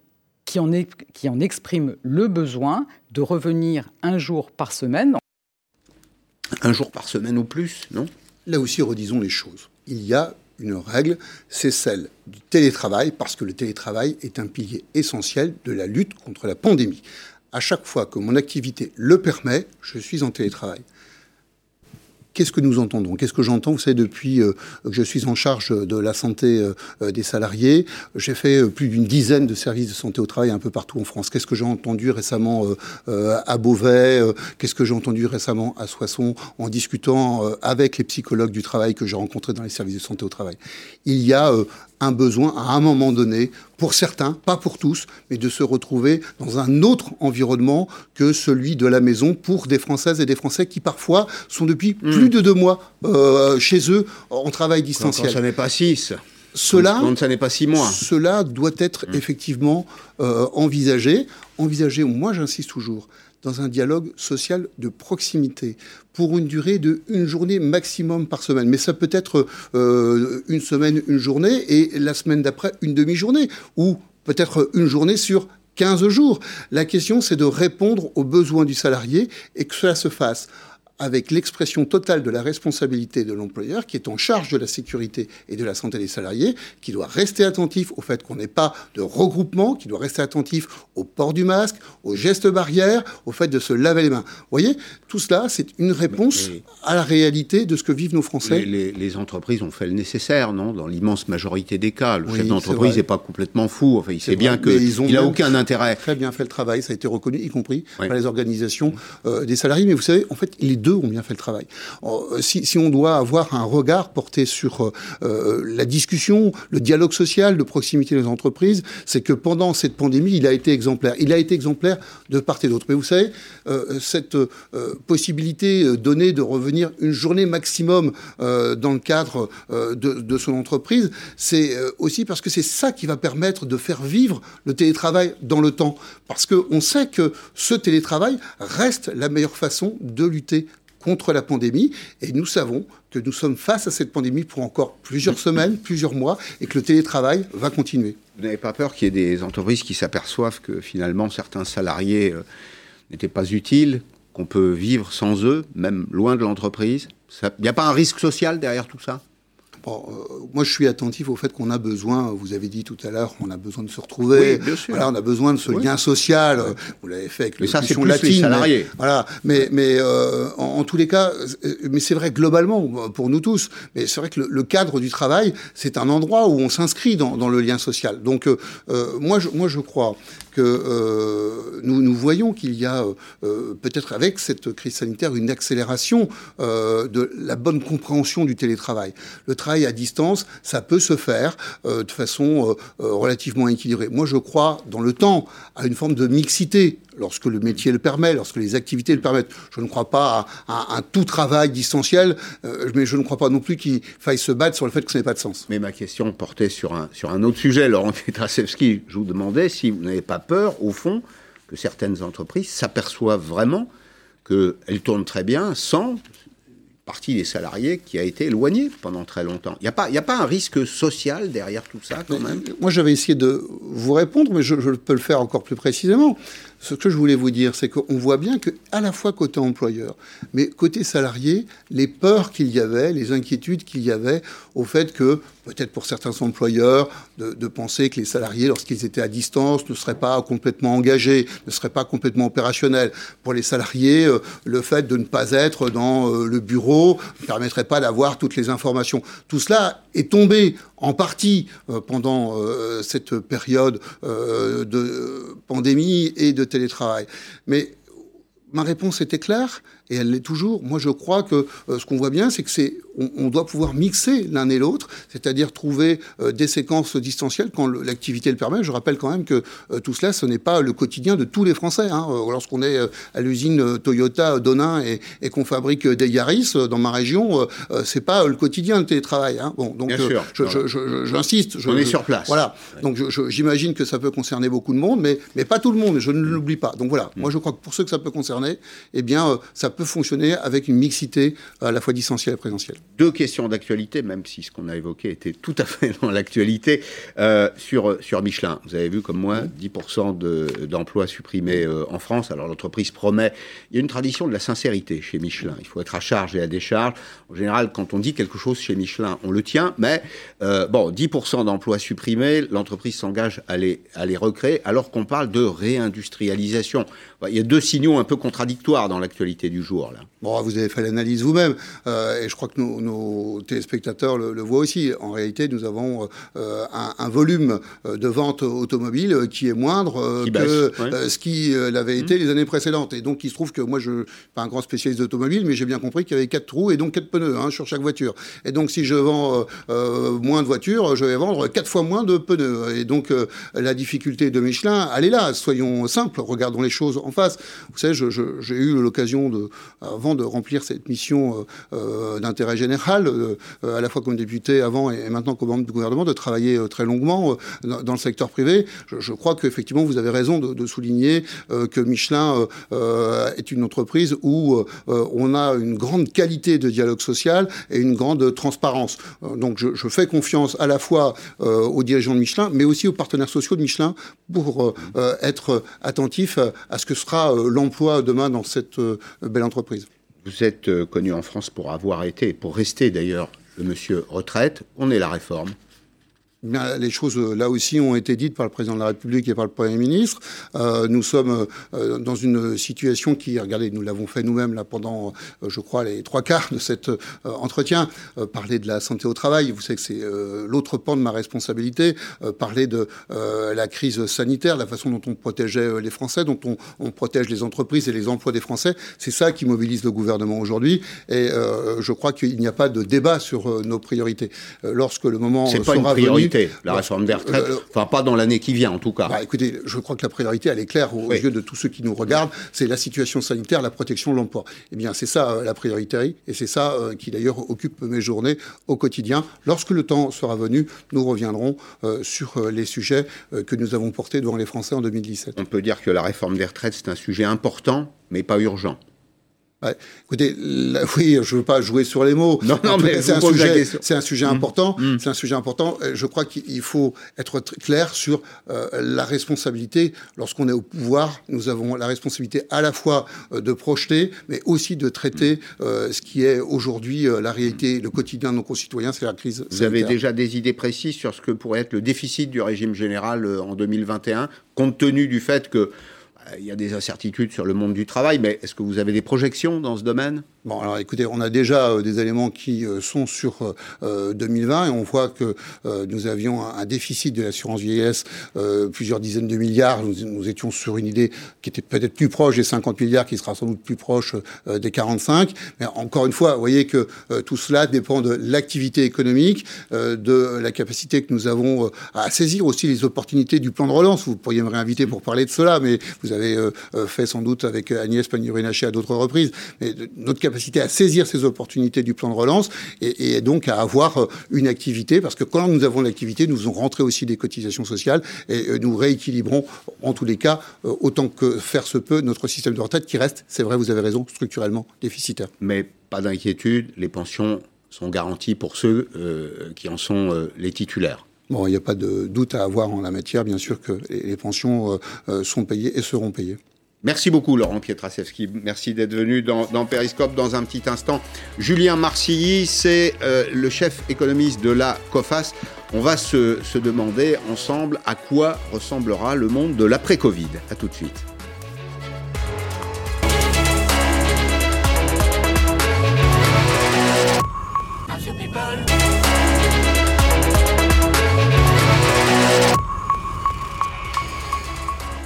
[SPEAKER 11] qui en, qui en expriment le besoin de revenir un jour par semaine.
[SPEAKER 1] Un jour par semaine ou plus, non?
[SPEAKER 9] Là aussi, redisons les choses. Il y a une règle, c'est celle du télétravail, parce que le télétravail est un pilier essentiel de la lutte contre la pandémie. À chaque fois que mon activité le permet, je suis en télétravail. Qu'est-ce que nous entendons? Qu'est-ce que j'entends? Vous savez, depuis euh, que je suis en charge de la santé euh, euh, des salariés, j'ai fait plus d'une dizaine de services de santé au travail un peu partout en France. Qu'est-ce que j'ai entendu récemment à Beauvais Qu'est-ce que j'ai entendu récemment à Soissons en discutant avec les psychologues du travail que j'ai rencontrés dans les services de santé au travail? Il y a un besoin à un moment donné, pour certains, pas pour tous, mais de se retrouver dans un autre environnement que celui de la maison pour des Françaises et des Français qui parfois sont depuis hmm. plus de deux mois euh, chez eux en travail distanciel.
[SPEAKER 1] Quand ça n'est pas six.
[SPEAKER 9] cela,
[SPEAKER 1] ça n'est pas six mois.
[SPEAKER 9] Cela doit être mmh. effectivement envisagé. Envisagé, moi j'insiste toujours, dans un dialogue social de proximité pour une durée de une journée maximum par semaine. Mais ça peut être euh, une semaine, une journée, et la semaine d'après, une demi-journée, ou peut-être une journée sur 15 jours. La question, c'est de répondre aux besoins du salarié et que cela se fasse avec l'expression totale de la responsabilité de l'employeur qui est en charge de la sécurité et de la santé des salariés, qui doit rester attentif au fait qu'on n'ait pas de regroupement, qui doit rester attentif au port du masque, aux gestes barrières, au fait de se laver les mains. Vous voyez, tout cela, c'est une réponse à la réalité de ce que vivent nos Français.
[SPEAKER 1] Les, entreprises ont fait le nécessaire, non? Dans l'immense majorité des cas. Le chef d'entreprise n'est pas complètement fou. Enfin, il sait bien qu'il n'a aucun intérêt.
[SPEAKER 9] Très bien fait le travail, ça a été reconnu, y compris par les organisations euh, des salariés. Mais vous savez, en fait, les deux ont bien fait le travail. Euh, si, on doit avoir un regard porté sur euh, euh, la discussion, le dialogue social de proximité des entreprises, c'est que pendant cette pandémie, il a été exemplaire. Il a été exemplaire de part et d'autre. Mais vous savez, cette possibilité donnée de revenir une journée maximum dans le cadre de, son entreprise, c'est aussi parce que c'est ça qui va permettre de faire vivre le télétravail dans le temps. Parce qu'on sait que ce télétravail reste la meilleure façon de lutter contre la pandémie. Et nous savons que nous sommes face à cette pandémie pour encore plusieurs semaines, plusieurs mois, et que le télétravail va continuer.
[SPEAKER 1] Vous n'avez pas peur qu'il y ait des entreprises qui s'aperçoivent que finalement certains salariés euh, n'étaient pas utiles, qu'on peut vivre sans eux, même loin de l'entreprise? Il n'y a pas un risque social derrière tout ça?
[SPEAKER 9] Bon, euh, moi, je suis attentif au fait qu'on a besoin, vous avez dit tout à l'heure, on a besoin de se retrouver.
[SPEAKER 1] Oui, bien sûr.
[SPEAKER 9] Voilà, on a besoin de ce lien social. Vous l'avez fait avec
[SPEAKER 1] mais ça, c'est latine. Les salariés.
[SPEAKER 9] voilà. Mais, mais euh, en, tous les cas, euh, mais c'est vrai globalement pour nous tous. Mais c'est vrai que le, cadre du travail, c'est un endroit où on s'inscrit dans, dans, le lien social. Donc, moi, je, moi, je crois que euh, nous, voyons qu'il y a euh, peut-être avec cette crise sanitaire une accélération euh, de la bonne compréhension du télétravail. Le travail à distance, ça peut se faire de façon relativement équilibrée. Moi, je crois dans le temps à une forme de mixité lorsque le métier le permet, lorsque les activités le permettent. Je ne crois pas à, un tout travail distanciel, euh, mais je ne crois pas non plus qu'il faille se battre sur le fait que ça n'ait pas de sens.
[SPEAKER 1] Mais ma question portait sur un, sur un autre sujet. Laurent Pietraszewski, je vous demandais si vous n'avez pas peur, au fond, que certaines entreprises s'aperçoivent vraiment qu'elles tournent très bien sans partie des salariés qui a été éloignée pendant très longtemps. Il n'y a, pas, a pas un risque social derrière tout ça, quand même?
[SPEAKER 9] Moi, j'avais essayé de vous répondre, mais je, je, peux le faire encore plus précisément. Ce que je voulais vous dire, c'est qu'on voit bien que, à la fois côté employeur, mais côté salarié, les peurs qu'il y avait, les inquiétudes qu'il y avait au fait que, peut-être pour certains employeurs, de, penser que les salariés, lorsqu'ils étaient à distance, ne seraient pas complètement engagés, ne seraient pas complètement opérationnels. Pour les salariés, euh, le fait de ne pas être dans euh, le bureau ne permettrait pas d'avoir toutes les informations. Tout cela est tombé en partie euh, pendant cette période de pandémie et de télétravail. Mais ma réponse était claire et elle l'est toujours. Moi, je crois que euh, ce qu'on voit bien, c'est que c'est on, doit pouvoir mixer l'un et l'autre, c'est-à-dire trouver euh, des séquences distancielles quand l'activité le permet. Je rappelle quand même que euh, tout cela, ce n'est pas le quotidien de tous les Français. Hein. Lorsqu'on est à l'usine Toyota Donin et, et qu'on fabrique des Yaris dans ma région, c'est pas le quotidien de télétravail. Hein.
[SPEAKER 1] Bon, donc j'insiste.
[SPEAKER 9] Je,
[SPEAKER 1] on est sur place.
[SPEAKER 9] Voilà. Donc j'imagine que ça peut concerner beaucoup de monde, mais, mais pas tout le monde. Je ne l'oublie pas. Donc voilà. Mm. Moi, je crois que pour ceux que ça peut concerner, eh bien, ça peut fonctionner avec une mixité à la fois distancielle et présentielle.
[SPEAKER 1] Deux questions d'actualité, même si ce qu'on a évoqué était tout à fait dans l'actualité, euh, sur, sur Michelin. Vous avez vu comme moi 10% d'emplois supprimés euh, en France. Alors l'entreprise promet, il y a une tradition de la sincérité chez Michelin. Il faut être à charge et à décharge. En général, quand on dit quelque chose chez Michelin, on le tient, mais euh, bon, 10% d'emplois supprimés, l'entreprise s'engage à les, à les recréer, alors qu'on parle de réindustrialisation. Il y a deux signaux un peu contradictoires dans l'actualité du jour. Là.
[SPEAKER 9] Bon, vous avez fait l'analyse vous-même, euh, et je crois que nos, téléspectateurs le, voient aussi. En réalité, nous avons euh, un, volume euh, de ventes automobiles qui est moindre que ce qui l'avait été mmh. les années précédentes. Et donc, il se trouve que moi, je ne suis pas un grand spécialiste d'automobile, mais j'ai bien compris qu'il y avait quatre trous et donc quatre pneus hein, sur chaque voiture. Et donc, si je vends moins de voitures, je vais vendre quatre fois moins de pneus. Et donc, la difficulté de Michelin, elle est là. Soyons simples, regardons les choses en face. Vous savez, j'ai eu l'occasion de vendre de remplir cette mission d'intérêt général, à la fois comme député avant et maintenant comme membre du gouvernement, de travailler très longuement dans, le secteur privé. Je, crois qu'effectivement, vous avez raison de, souligner que Michelin est une entreprise où on a une grande qualité de dialogue social et une grande transparence. donc je, je, fais confiance à la fois aux dirigeants de Michelin, mais aussi aux partenaires sociaux de Michelin pour être attentifs à ce que sera l'emploi demain dans cette belle entreprise.
[SPEAKER 1] Vous êtes euh, connu en France pour avoir été, pour rester d'ailleurs, le monsieur retraite. On est la réforme
[SPEAKER 9] les choses, euh, là aussi, ont été dites par le président de la République et par le Premier ministre. Euh, nous sommes euh, dans une situation qui, regardez, nous l'avons fait nous-mêmes là pendant, je crois, les trois quarts de cet entretien. parler de la santé au travail, vous savez que c'est l'autre pan de ma responsabilité. parler de la crise sanitaire, la façon dont on protégeait les Français, dont on, on, protège les entreprises et les emplois des Français, c'est ça qui mobilise le gouvernement aujourd'hui. Et je crois qu'il n'y a pas de débat sur nos priorités. lorsque le moment sera venu,
[SPEAKER 1] la réforme des retraites. Euh, enfin, pas dans l'année qui vient, en tout cas.
[SPEAKER 9] Bah, écoutez, je crois que la priorité, elle est claire aux, yeux de tous ceux qui nous regardent. C'est la situation sanitaire, la protection de l'emploi. Eh bien, c'est ça euh, la priorité, et c'est ça euh, qui d'ailleurs occupe mes journées au quotidien. Lorsque le temps sera venu, nous reviendrons sur les sujets que nous avons portés devant les Français en 2017.
[SPEAKER 1] On peut dire que la réforme des retraites, c'est un sujet important, mais pas urgent.
[SPEAKER 9] Écoutez, oui, je veux pas jouer sur les mots.
[SPEAKER 1] Non, non, mais
[SPEAKER 9] c'est un, sujet, c'est un sujet mmh. important. Mmh. C'est un sujet important. Je crois qu'il faut être clair sur euh, la responsabilité. Lorsqu'on est au pouvoir, nous avons la responsabilité à la fois euh, de projeter, mais aussi de traiter mmh. euh, ce qui est aujourd'hui la réalité, le quotidien de nos concitoyens, c'est la crise.
[SPEAKER 1] Vous avez déjà des idées précises sur ce que pourrait être le déficit du régime général en 2021, compte tenu du fait que il y a des incertitudes sur le monde du travail, mais est-ce que vous avez des projections dans ce domaine?
[SPEAKER 9] Bon, alors écoutez, on a déjà euh, des éléments qui euh, sont sur 2020 euh, et on voit que nous avions un, déficit de l'assurance vieillesse, plusieurs dizaines de milliards. Nous, étions sur une idée qui était peut-être plus proche des 50 milliards, qui sera sans doute plus proche des 45. Mais encore une fois, vous voyez que tout cela dépend de l'activité économique, de la capacité que nous avons à saisir aussi les opportunités du plan de relance. Vous pourriez me réinviter pour parler de cela, mais vous avez fait sans doute avec Agnès Pannier-Runacher à d'autres reprises. Notre capacité à saisir ces opportunités du plan de relance et, donc à avoir euh, une activité, parce que quand nous avons l'activité, nous faisons rentrer aussi des cotisations sociales et euh, nous rééquilibrons en tous les cas, euh, autant que faire se peut, notre système de retraite qui reste, c'est vrai, vous avez raison, structurellement déficitaire.
[SPEAKER 1] Mais pas d'inquiétude, les pensions sont garanties pour ceux qui en sont les titulaires.
[SPEAKER 9] Bon, il n'y a pas de doute à avoir en la matière, bien sûr que les, pensions sont payées et seront payées.
[SPEAKER 1] Merci beaucoup Laurent Pietraszewski, merci d'être venu dans, dans, Periscope dans un petit instant. Julien Marcilly, c'est euh, le chef économiste de la COFAS. On va se, se demander ensemble à quoi ressemblera le monde de l'après-Covid. A tout de suite.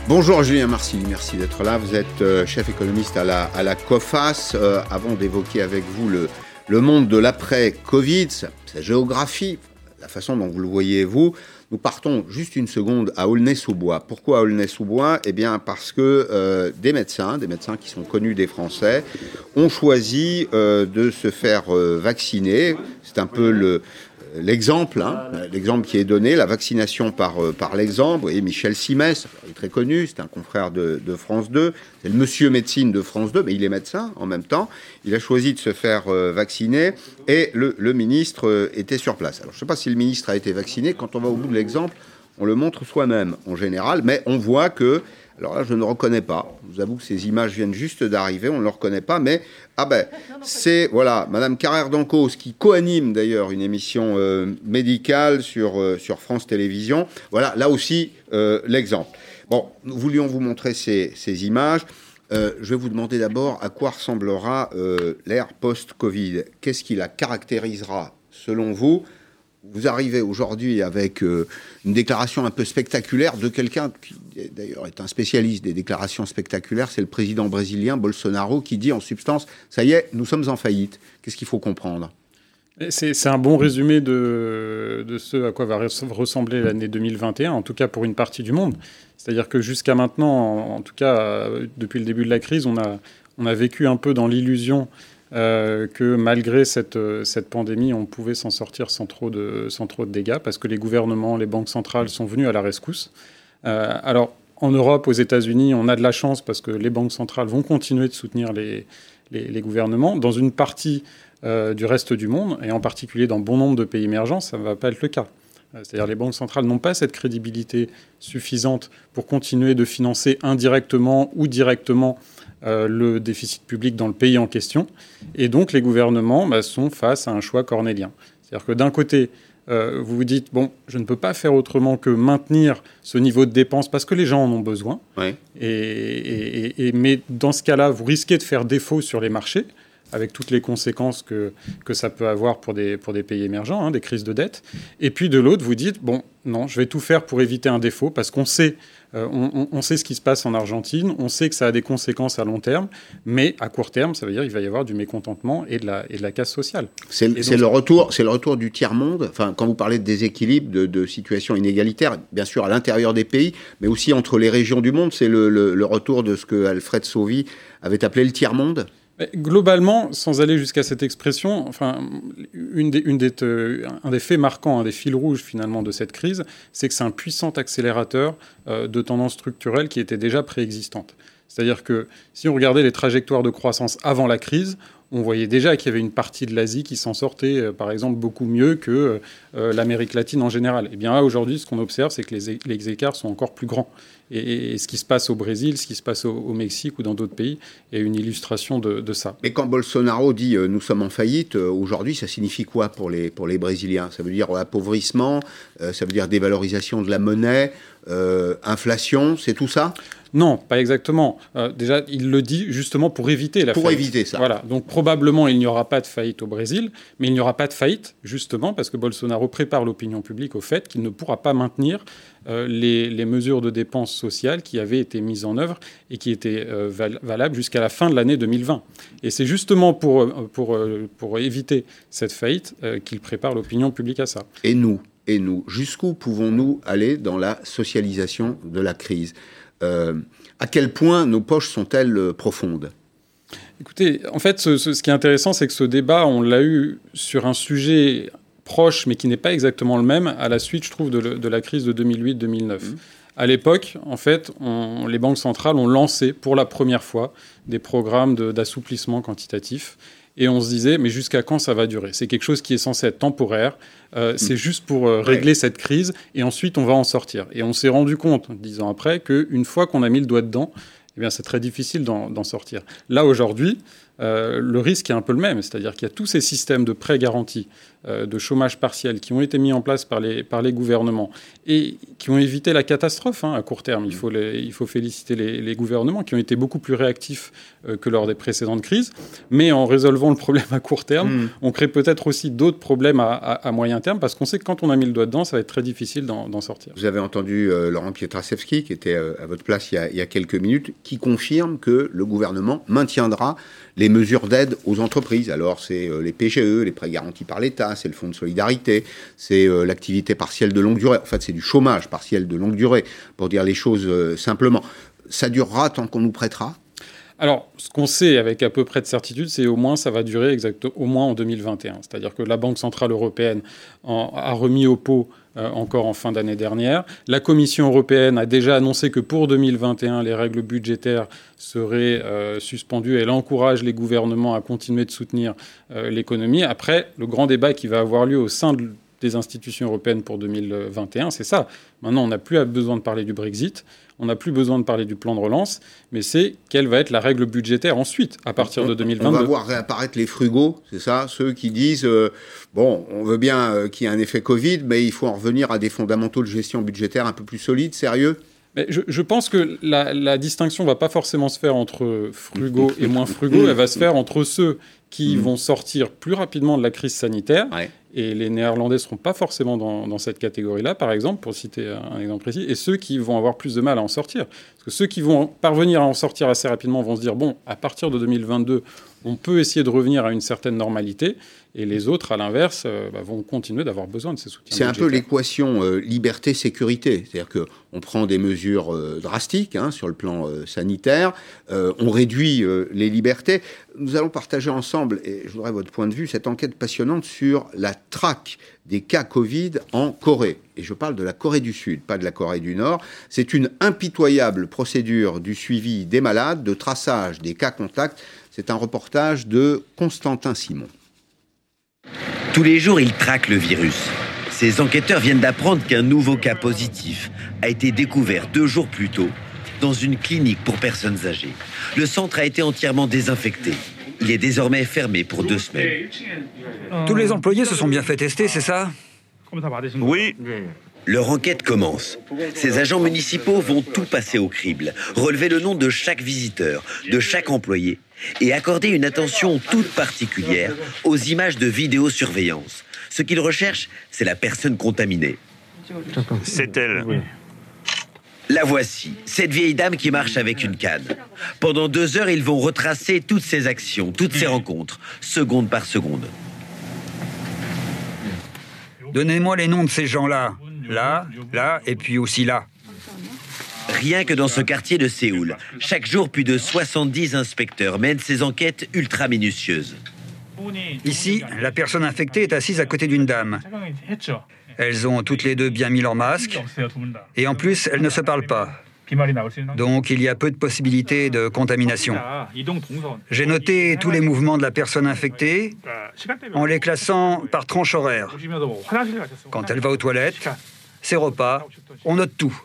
[SPEAKER 1] Bonjour Julien Marcy, merci d'être là. Vous êtes euh, chef économiste à la, à la COFAS. Euh, avant d'évoquer avec vous le, le monde de l'après-Covid, sa, géographie, la façon dont vous le voyez vous, nous partons juste une seconde à Aulnay-sous-Bois. Pourquoi Aulnay-sous-Bois? Eh bien parce que euh, des médecins, des médecins qui sont connus des Français, ont choisi de se faire vacciner. C'est un peu le, l'exemple, hein, l'exemple qui est donné, la vaccination par, euh, par l'exemple. Et Michel Simès, est très connu, c'est un confrère de, France 2, c'est le monsieur médecine de France 2, mais il est médecin en même temps. Il a choisi de se faire euh, vacciner et le, ministre euh, était sur place. Alors je ne sais pas si le ministre a été vacciné, quand on va au bout de l'exemple, on le montre soi-même en général, mais on voit que alors là, je ne reconnais pas. Je vous avoue que ces images viennent juste d'arriver, on ne le reconnaît pas, mais ah ben, c'est voilà, Madame Carrère d'Ancos qui co-anime d'ailleurs une émission euh, médicale sur euh, sur France Télévisions. Voilà, là aussi euh, l'exemple. Bon, nous voulions vous montrer ces, ces images. je vais vous demander d'abord à quoi ressemblera l'ère post-Covid. Qu'est-ce qui la caractérisera selon vous? Vous arrivez aujourd'hui avec euh, une déclaration un peu spectaculaire de quelqu'un qui d'ailleurs est un spécialiste des déclarations spectaculaires, c'est le président brésilien Bolsonaro qui dit en substance, ça y est, nous sommes en faillite. Qu'est-ce qu'il faut comprendre?
[SPEAKER 12] C'est un bon résumé de, ce à quoi va ressembler l'année 2021, en tout cas pour une partie du monde. C'est-à-dire que jusqu'à maintenant, en, tout cas depuis le début de la crise, on a vécu un peu dans l'illusion euh, que malgré cette, cette pandémie, on pouvait s'en sortir sans trop, de, sans trop de dégâts, parce que les gouvernements, les banques centrales sont venus à la rescousse. alors, en Europe, aux États-Unis, on a de la chance parce que les banques centrales vont continuer de soutenir les, les, gouvernements. Dans une partie du reste du monde, et en particulier dans bon nombre de pays émergents, ça ne va pas être le cas. Euh, c'est-à-dire les banques centrales n'ont pas cette crédibilité suffisante pour continuer de financer indirectement ou directement euh, le déficit public dans le pays en question. Et donc les gouvernements bah, sont face à un choix cornélien. C'est-à-dire que d'un côté, euh, vous vous dites, bon, je ne peux pas faire autrement que maintenir ce niveau de dépenses parce que les gens en ont besoin. et, mais dans ce cas-là, vous risquez de faire défaut sur les marchés avec toutes les conséquences que, que ça peut avoir pour des, pour des pays émergents, hein, des crises de dette. Et puis de l'autre, vous dites, bon, non, je vais tout faire pour éviter un défaut, parce qu'on sait, euh, on, sait ce qui se passe en Argentine, on sait que ça a des conséquences à long terme, mais à court terme, ça veut dire qu'il va y avoir du mécontentement et de la, et de la casse sociale.
[SPEAKER 1] C'est le, retour, le retour du tiers-monde, enfin, quand vous parlez de déséquilibre, de, de situations inégalitaires, bien sûr à l'intérieur des pays, mais aussi entre les régions du monde, c'est le, le, retour de ce que Alfred Sauvy avait appelé le tiers-monde
[SPEAKER 12] Globalement, sans aller jusqu'à cette expression, enfin, une des, euh, un des faits marquants, un des fils rouges finalement de cette crise, c'est que c'est un puissant accélérateur euh, de tendances structurelles qui étaient déjà préexistantes. C'est-à-dire que si on regardait les trajectoires de croissance avant la crise, on voyait déjà qu'il y avait une partie de l'Asie qui s'en sortait, euh, par exemple, beaucoup mieux que l'Amérique latine en général. Et eh bien là, aujourd'hui, ce qu'on observe, c'est que les, les, écarts sont encore plus grands. Et, ce qui se passe au Brésil, ce qui se passe au, Mexique ou dans d'autres pays est une illustration de, ça.
[SPEAKER 1] Mais quand Bolsonaro dit euh, nous sommes en faillite, euh, aujourd'hui, ça signifie quoi pour les, Brésiliens? Ça veut dire appauvrissement, euh, ça veut dire dévalorisation de la monnaie, inflation, c'est tout ça
[SPEAKER 12] non, pas exactement. déjà, il le dit justement pour éviter la
[SPEAKER 1] faillite.
[SPEAKER 12] Pour
[SPEAKER 1] éviter ça.
[SPEAKER 12] Voilà. Donc probablement, il n'y aura pas de faillite au Brésil, mais il n'y aura pas de faillite justement parce que Bolsonaro prépare l'opinion publique au fait qu'il ne pourra pas maintenir euh, les, mesures de dépenses sociales qui avaient été mises en œuvre et qui étaient euh, valables jusqu'à la fin de l'année 2020. Et c'est justement pour, euh, pour, pour éviter cette faillite qu'il prépare l'opinion publique à ça.
[SPEAKER 1] Et nous et nous, jusqu'où pouvons-nous aller dans la socialisation de la crise? À quel point nos poches sont-elles profondes?
[SPEAKER 12] Écoutez, en fait, ce, ce, qui est intéressant, c'est que ce débat, on l'a eu sur un sujet proche, mais qui n'est pas exactement le même, à la suite, je trouve, de, la crise de 2008-2009. Mmh. À l'époque, en fait, les banques centrales ont lancé pour la première fois des programmes d'assouplissement quantitatif. Et on se disait, mais jusqu'à quand ça va durer? C'est quelque chose qui est censé être temporaire. Euh. C'est juste pour euh, régler cette crise et ensuite on va en sortir. Et on s'est rendu compte, dix ans après, qu'une fois qu'on a mis le doigt dedans, eh bien, c'est très difficile d'en sortir. Là, aujourd'hui, euh, le risque est un peu le même, c'est-à-dire qu'il y a tous ces systèmes de prêts garantis, de chômage partiel qui ont été mis en place par les, par les gouvernements et qui ont évité la catastrophe hein, à court terme. Il faut, il faut féliciter les, gouvernements qui ont été beaucoup plus réactifs euh, que lors des précédentes crises, mais en résolvant le problème à court terme, mm. on crée peut-être aussi d'autres problèmes à, moyen terme parce qu'on sait que quand on a mis le doigt dedans, ça va être très difficile d'en sortir.
[SPEAKER 1] Vous avez entendu Laurent Pietraszewski, qui était à votre place il y, a, il y a quelques minutes, qui confirme que le gouvernement maintiendra les mesures d'aide aux entreprises. Alors, c'est euh, les PGE, les prêts garantis par l'État, c'est le fonds de solidarité, c'est euh, l'activité partielle de longue durée. En fait, c'est du chômage partiel de longue durée, pour dire les choses euh, simplement. Ça durera tant qu'on nous prêtera?
[SPEAKER 12] Alors, ce qu'on sait avec à peu près de certitude, c'est au moins ça va durer exactement au moins en 2021. C'est-à-dire que la Banque centrale européenne a remis au pot encore en fin d'année dernière. La Commission européenne a déjà annoncé que pour 2021, les règles budgétaires seraient euh, suspendues. Elle encourage les gouvernements à continuer de soutenir euh, l'économie. Après, le grand débat qui va avoir lieu au sein des institutions européennes pour 2021, c'est ça. Maintenant, on n'a plus besoin de parler du Brexit. On n'a plus besoin de parler du plan de relance, mais c'est quelle va être la règle budgétaire ensuite, à partir de 2022. On
[SPEAKER 1] va voir réapparaître les frugaux, c'est ça Ceux qui disent, euh, bon, on veut bien euh, qu'il y ait un effet Covid, mais il faut en revenir à des fondamentaux de gestion budgétaire un peu plus solides, sérieux?
[SPEAKER 12] Mais je, pense que la, distinction ne va pas forcément se faire entre frugaux et moins frugaux, elle va se faire entre ceux qui vont sortir plus rapidement de la crise sanitaire et les Néerlandais ne seront pas forcément dans, cette catégorie-là, par exemple, pour citer un exemple précis, et ceux qui vont avoir plus de mal à en sortir. Parce que ceux qui vont parvenir à en sortir assez rapidement vont se dire, bon, à partir de 2022, on peut essayer de revenir à une certaine normalité. et les autres, à l'inverse, euh, bah, vont continuer d'avoir besoin de ces soutiens.
[SPEAKER 1] C'est un peu l'équation euh, liberté-sécurité. C'est-à-dire qu'on prend des mesures euh, drastiques hein, sur le plan sanitaire, on réduit les libertés. Nous allons partager ensemble, et je voudrais votre point de vue, cette enquête passionnante sur la traque des cas Covid en Corée. Et je parle de la Corée du Sud, pas de la Corée du Nord. C'est une impitoyable procédure du suivi des malades, de traçage des cas contacts. C'est un reportage de Constantin Simon.
[SPEAKER 13] Tous les jours, ils traquent le virus. Ces enquêteurs viennent d'apprendre qu'un nouveau cas positif a été découvert deux jours plus tôt dans une clinique pour personnes âgées. Le centre a été entièrement désinfecté. Il est désormais fermé pour deux semaines.
[SPEAKER 14] Tous les employés se sont bien fait tester, c'est ça?
[SPEAKER 13] Oui. Leur enquête commence. Ces agents municipaux vont tout passer au crible, relever le nom de chaque visiteur, de chaque employé, et accorder une attention toute particulière aux images de vidéosurveillance. Ce qu'ils recherchent, c'est la personne contaminée.
[SPEAKER 14] C'est elle.
[SPEAKER 13] La voici, cette vieille dame qui marche avec une canne. Pendant deux heures, ils vont retracer toutes ses actions, toutes ses rencontres, seconde par seconde.
[SPEAKER 14] Donnez-moi les noms de ces gens-là. Là, là, et puis aussi là.
[SPEAKER 13] Rien que dans ce quartier de Séoul, chaque jour, plus de 70 inspecteurs mènent ces enquêtes ultra minutieuses.
[SPEAKER 14] Ici, la personne infectée est assise à côté d'une dame. Elles ont toutes les deux bien mis leur masque. Et en plus, elles ne se parlent pas. Donc il y a peu de possibilités de contamination. J'ai noté tous les mouvements de la personne infectée en les classant par tranche horaire. Quand elle va aux toilettes, ses repas, on note tout.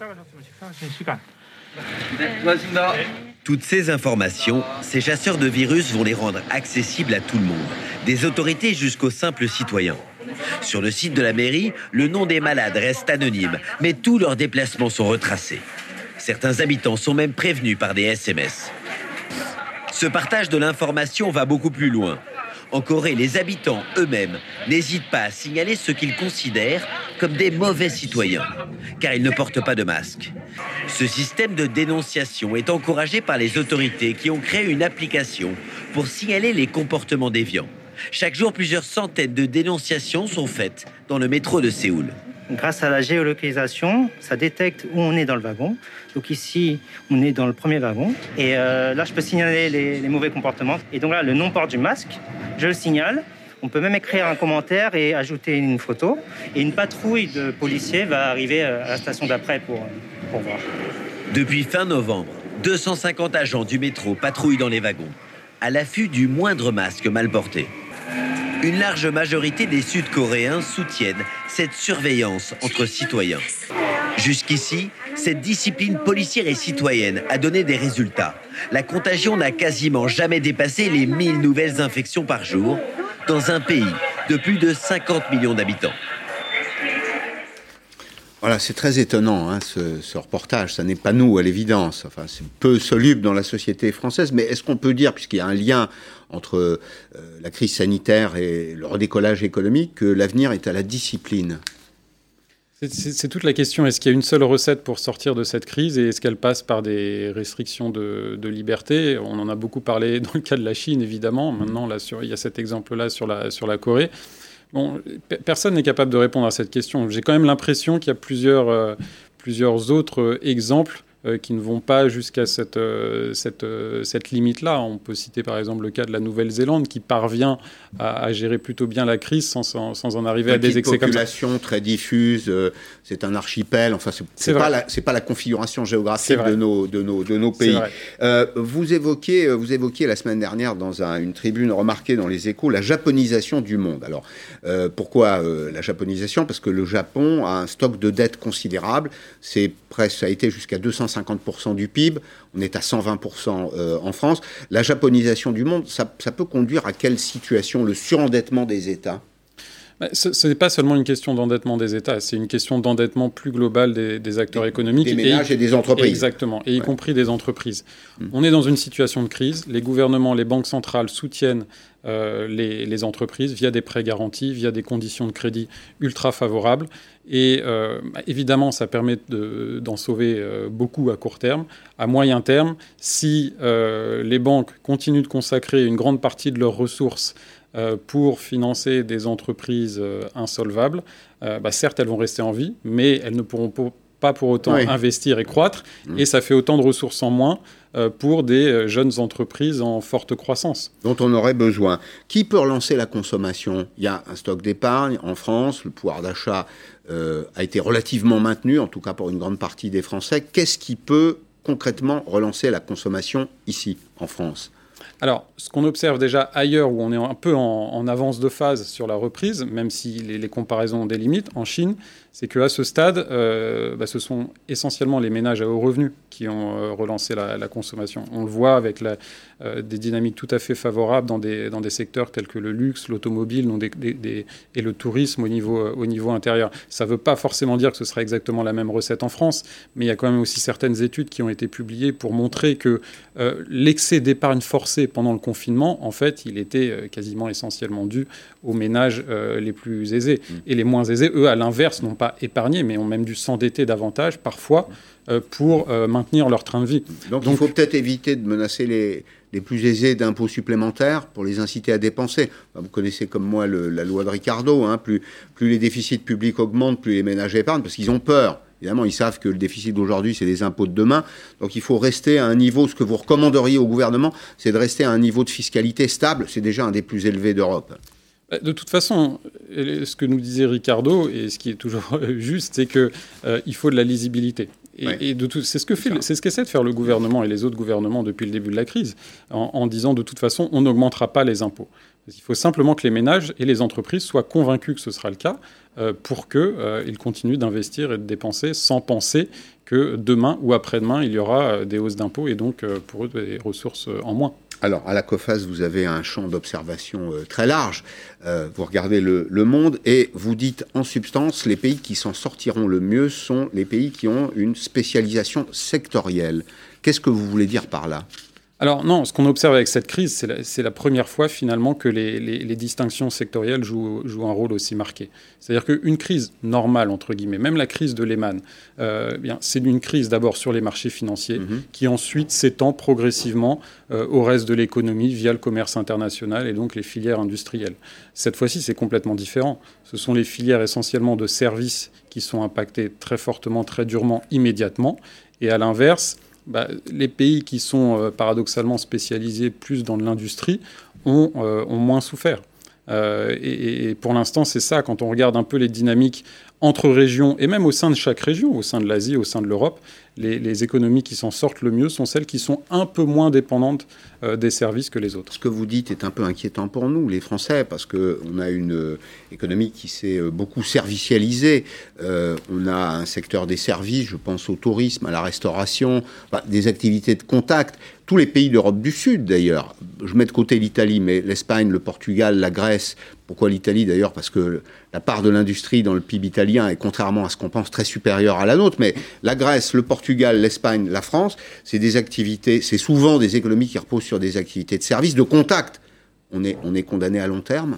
[SPEAKER 13] Toutes ces informations, ces chasseurs de virus vont les rendre accessibles à tout le monde, des autorités jusqu'aux simples citoyens. Sur le site de la mairie, le nom des malades reste anonyme, mais tous leurs déplacements sont retracés. Certains habitants sont même prévenus par des SMS. Ce partage de l'information va beaucoup plus loin. En Corée, les habitants eux-mêmes n'hésitent pas à signaler ce qu'ils considèrent comme des mauvais citoyens, car ils ne portent pas de masque. Ce système de dénonciation est encouragé par les autorités qui ont créé une application pour signaler les comportements déviants. Chaque jour, plusieurs centaines de dénonciations sont faites dans le métro de Séoul.
[SPEAKER 15] Grâce à la géolocalisation, ça détecte où on est dans le wagon. Donc ici, on est dans le premier wagon. Et euh, là, je peux signaler les, mauvais comportements. Et donc là, le non-port du masque, je le signale. On peut même écrire un commentaire et ajouter une photo. Et une patrouille de policiers va arriver euh, à la station d'après pour, pour voir.
[SPEAKER 13] Depuis fin novembre, 250 agents du métro patrouillent dans les wagons, à l'affût du moindre masque mal porté. Une large majorité des Sud-Coréens soutiennent cette surveillance entre citoyens. Jusqu'ici, cette discipline policière et citoyenne a donné des résultats. La contagion n'a quasiment jamais dépassé les 1000 nouvelles infections par jour dans un pays de plus de 50 millions d'habitants.
[SPEAKER 1] Voilà, c'est très étonnant hein, ce, reportage. Ça n'est pas nous, à l'évidence. Enfin, c'est peu soluble dans la société française. Mais est-ce qu'on peut dire, puisqu'il y a un lien entre euh, la crise sanitaire et le redécollage économique, que l'avenir est à la discipline?
[SPEAKER 12] C'est toute la question. Est-ce qu'il y a une seule recette pour sortir de cette crise et est-ce qu'elle passe par des restrictions de, liberté? On en a beaucoup parlé dans le cas de la Chine, évidemment. Maintenant, il y a cet exemple-là sur la Corée. Bon, personne n'est capable de répondre à cette question. J'ai quand même l'impression qu'il y a plusieurs, euh, plusieurs autres exemples euh, qui ne vont pas jusqu'à cette, euh, cette, euh, cette limite-là. On peut citer par exemple le cas de la Nouvelle-Zélande qui parvient à, gérer plutôt bien la crise sans, sans, en arriver à des excès
[SPEAKER 1] comme ça. population très diffuse, c'est un archipel, enfin c'est pas, la, pas la configuration géographique de nos, de nos, de nos pays. vous, évoquiez, vous évoquiez la semaine dernière dans une tribune remarquée dans les échos la japonisation du monde. Alors pourquoi la japonisation? Parce que le Japon a un stock de dettes considérable, c'est ça a été jusqu'à 200 50% du PIB, on est à 120% euh, en France. La japonisation du monde, ça, peut conduire à quelle situation? Le surendettement des États?
[SPEAKER 12] Ce n'est pas seulement une question d'endettement des États, c'est une question d'endettement plus global des, acteurs économiques.
[SPEAKER 1] Des ménages et, des entreprises.
[SPEAKER 12] Exactement, et y compris des entreprises. Hmm. On est dans une situation de crise, les gouvernements, les banques centrales soutiennent euh, les, entreprises via des prêts garantis, via des conditions de crédit ultra favorables. Et euh, bah, évidemment, ça permet d'en sauver euh, beaucoup à court terme. À moyen terme, si les banques continuent de consacrer une grande partie de leurs ressources pour financer des entreprises insolvables, bah, certes, elles vont rester en vie, mais elles ne pourront pas pour autant investir et croître, mmh. et ça fait autant de ressources en moins euh, pour des euh, jeunes entreprises en forte croissance.
[SPEAKER 1] Dont on aurait besoin. Qui peut relancer la consommation? Il y a un stock d'épargne en France, le pouvoir d'achat euh, a été relativement maintenu, en tout cas pour une grande partie des Français. Qu'est-ce qui peut concrètement relancer la consommation ici, en France?
[SPEAKER 12] Alors, ce qu'on observe déjà ailleurs, où on est un peu en, avance de phase sur la reprise, même si les, les comparaisons ont des limites, en Chine, c'est qu'à ce stade, euh, bah, ce sont essentiellement les ménages à haut revenu qui ont euh, relancé la, consommation. On le voit avec la, euh, des dynamiques tout à fait favorables dans des, dans des secteurs tels que le luxe, l'automobile et le tourisme au niveau, au niveau intérieur. Ça ne veut pas forcément dire que ce sera exactement la même recette en France, mais il y a quand même aussi certaines études qui ont été publiées pour montrer que l'excès d'épargne forcée pendant le confinement, en fait, il était quasiment essentiellement dû aux ménages les plus aisés. Mmh. Et les moins aisés, eux, à l'inverse, n'ont pas épargné, mais ont même dû s'endetter davantage parfois euh, pour euh, maintenir leur train de vie.
[SPEAKER 1] Donc, il faut peut-être éviter de menacer les, les plus aisés d'impôts supplémentaires pour les inciter à dépenser. Vous connaissez comme moi la loi de Ricardo, hein, plus, plus les déficits publics augmentent, plus les ménages épargnent, parce qu'ils ont peur. Évidemment, ils savent que le déficit d'aujourd'hui, c'est les impôts de demain. Donc il faut rester à un niveau, ce que vous recommanderiez au gouvernement, c'est de rester à un niveau de fiscalité stable. C'est déjà un des plus élevés d'Europe.
[SPEAKER 12] Bah, de toute façon, ce que nous disait Ricardo, et ce qui est toujours juste, c'est qu'il euh, il faut de la lisibilité. Et, c'est ce que fait, c'est ce qu'essaie de faire le gouvernement et les autres gouvernements depuis le début de la crise, en, disant de toute façon, on n'augmentera pas les impôts. Il faut simplement que les ménages et les entreprises soient convaincus que ce sera le cas euh, pour qu'ils euh, continuent d'investir et de dépenser sans penser que demain ou après-demain, il y aura des hausses d'impôts et donc pour eux des ressources en moins.
[SPEAKER 1] Alors, à la COFAS, vous avez un champ d'observation euh, très large. Euh, vous regardez le, monde et vous dites en substance, les pays qui s'en sortiront le mieux sont les pays qui ont une spécialisation sectorielle. Qu'est-ce que vous voulez dire par là?
[SPEAKER 12] Alors non, ce qu'on observe avec cette crise, c'est la, première fois finalement que les, distinctions sectorielles jouent, un rôle aussi marqué. C'est-à-dire qu'une crise normale, entre guillemets, même la crise de Lehman, euh, c'est une crise d'abord sur les marchés financiers mhm. qui ensuite s'étend progressivement euh, au reste de l'économie via le commerce international et donc les filières industrielles. Cette fois-ci, c'est complètement différent. Ce sont les filières essentiellement de services qui sont impactées très fortement, très durement, immédiatement. Et à l'inverse, bah, les pays qui sont euh, paradoxalement spécialisés plus dans l'industrie ont, euh, moins souffert. Euh, et, pour l'instant, c'est ça, quand on regarde un peu les dynamiques entre régions, et même au sein de chaque région, au sein de l'Asie, au sein de l'Europe, les, économies qui s'en sortent le mieux sont celles qui sont un peu moins dépendantes euh, des services que les autres.
[SPEAKER 1] Ce que vous dites est un peu inquiétant pour nous, les Français, parce qu'on a une euh, économie qui s'est beaucoup servicialisée. on a un secteur des services, je pense au tourisme, à la restauration, des activités de contact tous les pays d'Europe du Sud d'ailleurs. Je mets de côté l'Italie, mais l'Espagne, le Portugal, la Grèce. Pourquoi l'Italie d'ailleurs? Parce que la part de l'industrie dans le PIB italien est, contrairement à ce qu'on pense, très supérieure à la nôtre. Mais la Grèce, le Portugal, l'Espagne, la France, c'est des activités, c'est souvent des économies qui reposent sur des activités de service, de contact. On est, on est condamné à long terme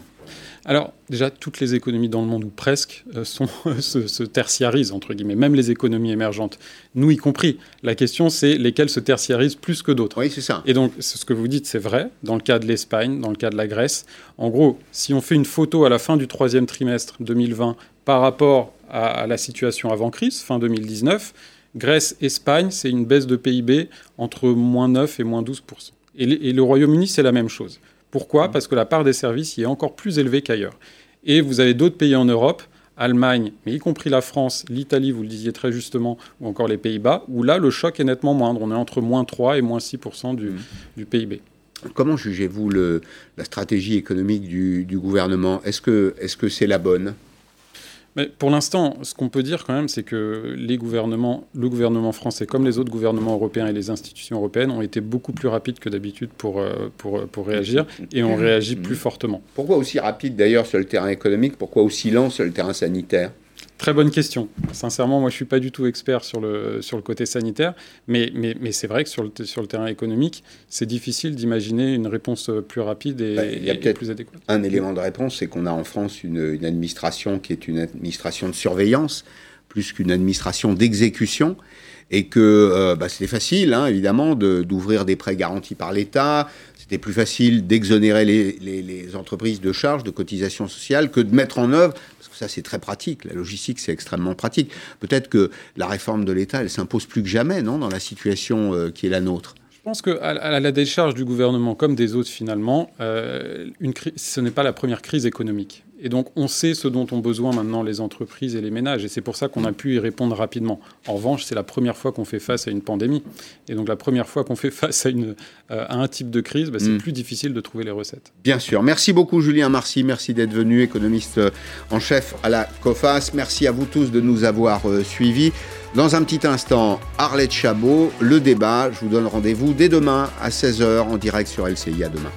[SPEAKER 12] alors, déjà, toutes les économies dans le monde, ou presque, euh, sont, se, tertiarisent, entre guillemets, même les économies émergentes, nous y compris. La question, c'est lesquelles se tertiarisent plus que d'autres.
[SPEAKER 1] Oui, c'est ça.
[SPEAKER 12] Et donc, ce que vous dites, c'est vrai, dans le cas de l'Espagne, dans le cas de la Grèce. En gros, si on fait une photo à la fin du troisième trimestre 2020 par rapport à, la situation avant crise, fin 2019, Grèce, Espagne, c'est une baisse de PIB entre moins 9 et moins 12 et le Royaume-Uni, c'est la même chose. Pourquoi? Parce que la part des services y est encore plus élevée qu'ailleurs. Et vous avez d'autres pays en Europe, Allemagne, mais y compris la France, l'Italie, vous le disiez très justement, ou encore les Pays-Bas, où là, le choc est nettement moindre. On est entre moins 3 et moins 6 du, mmh. du PIB.
[SPEAKER 1] Comment jugez-vous la stratégie économique du, du gouvernement? Est-ce que c'est -ce c'est la bonne?
[SPEAKER 12] Mais pour l'instant, ce qu'on peut dire quand même, c'est que les gouvernements, le gouvernement français, comme les autres gouvernements européens et les institutions européennes, ont été beaucoup plus rapides que d'habitude pour, euh, pour, pour réagir et ont réagi plus fortement.
[SPEAKER 1] Pourquoi aussi rapide d'ailleurs sur le terrain économique? Pourquoi aussi lent sur le terrain sanitaire?
[SPEAKER 12] Très bonne question. Sincèrement, moi, je ne suis pas du tout expert sur le, sur le côté sanitaire, mais, mais, mais c'est vrai que sur le, sur le terrain économique, c'est difficile d'imaginer une réponse plus rapide et, bah, plus adéquate.
[SPEAKER 1] Un élément de réponse, c'est qu'on a en France une, une, administration qui est une administration de surveillance, plus qu'une administration d'exécution. et que bah, c'était facile, hein, évidemment, d'ouvrir des prêts garantis par l'État. C'était plus facile d'exonérer les, entreprises de charges, de cotisations sociales, que de mettre en œuvre, parce que ça c'est très pratique, la logistique c'est extrêmement pratique. Peut-être que la réforme de l'État, elle s'impose plus que jamais, non, dans la situation qui est la nôtre.
[SPEAKER 12] Je pense qu'à à la décharge du gouvernement, comme des autres finalement, euh, ce n'est pas la première crise économique. Et donc, on sait ce dont ont besoin maintenant les entreprises et les ménages. Et c'est pour ça qu'on a pu y répondre rapidement. En revanche, c'est la première fois qu'on fait face à une pandémie. Et donc, la première fois qu'on fait face à, une, euh, à un type de crise, bah, c'est mm. plus difficile de trouver les recettes.
[SPEAKER 1] Bien sûr. Merci beaucoup, Julien Marcy. Merci d'être venu, économiste euh, en chef à la COFAS. Merci à vous tous de nous avoir suivis. Dans un petit instant, Arlette Chabot, le débat. Je vous donne rendez-vous dès demain à 16h en direct sur LCI. À demain.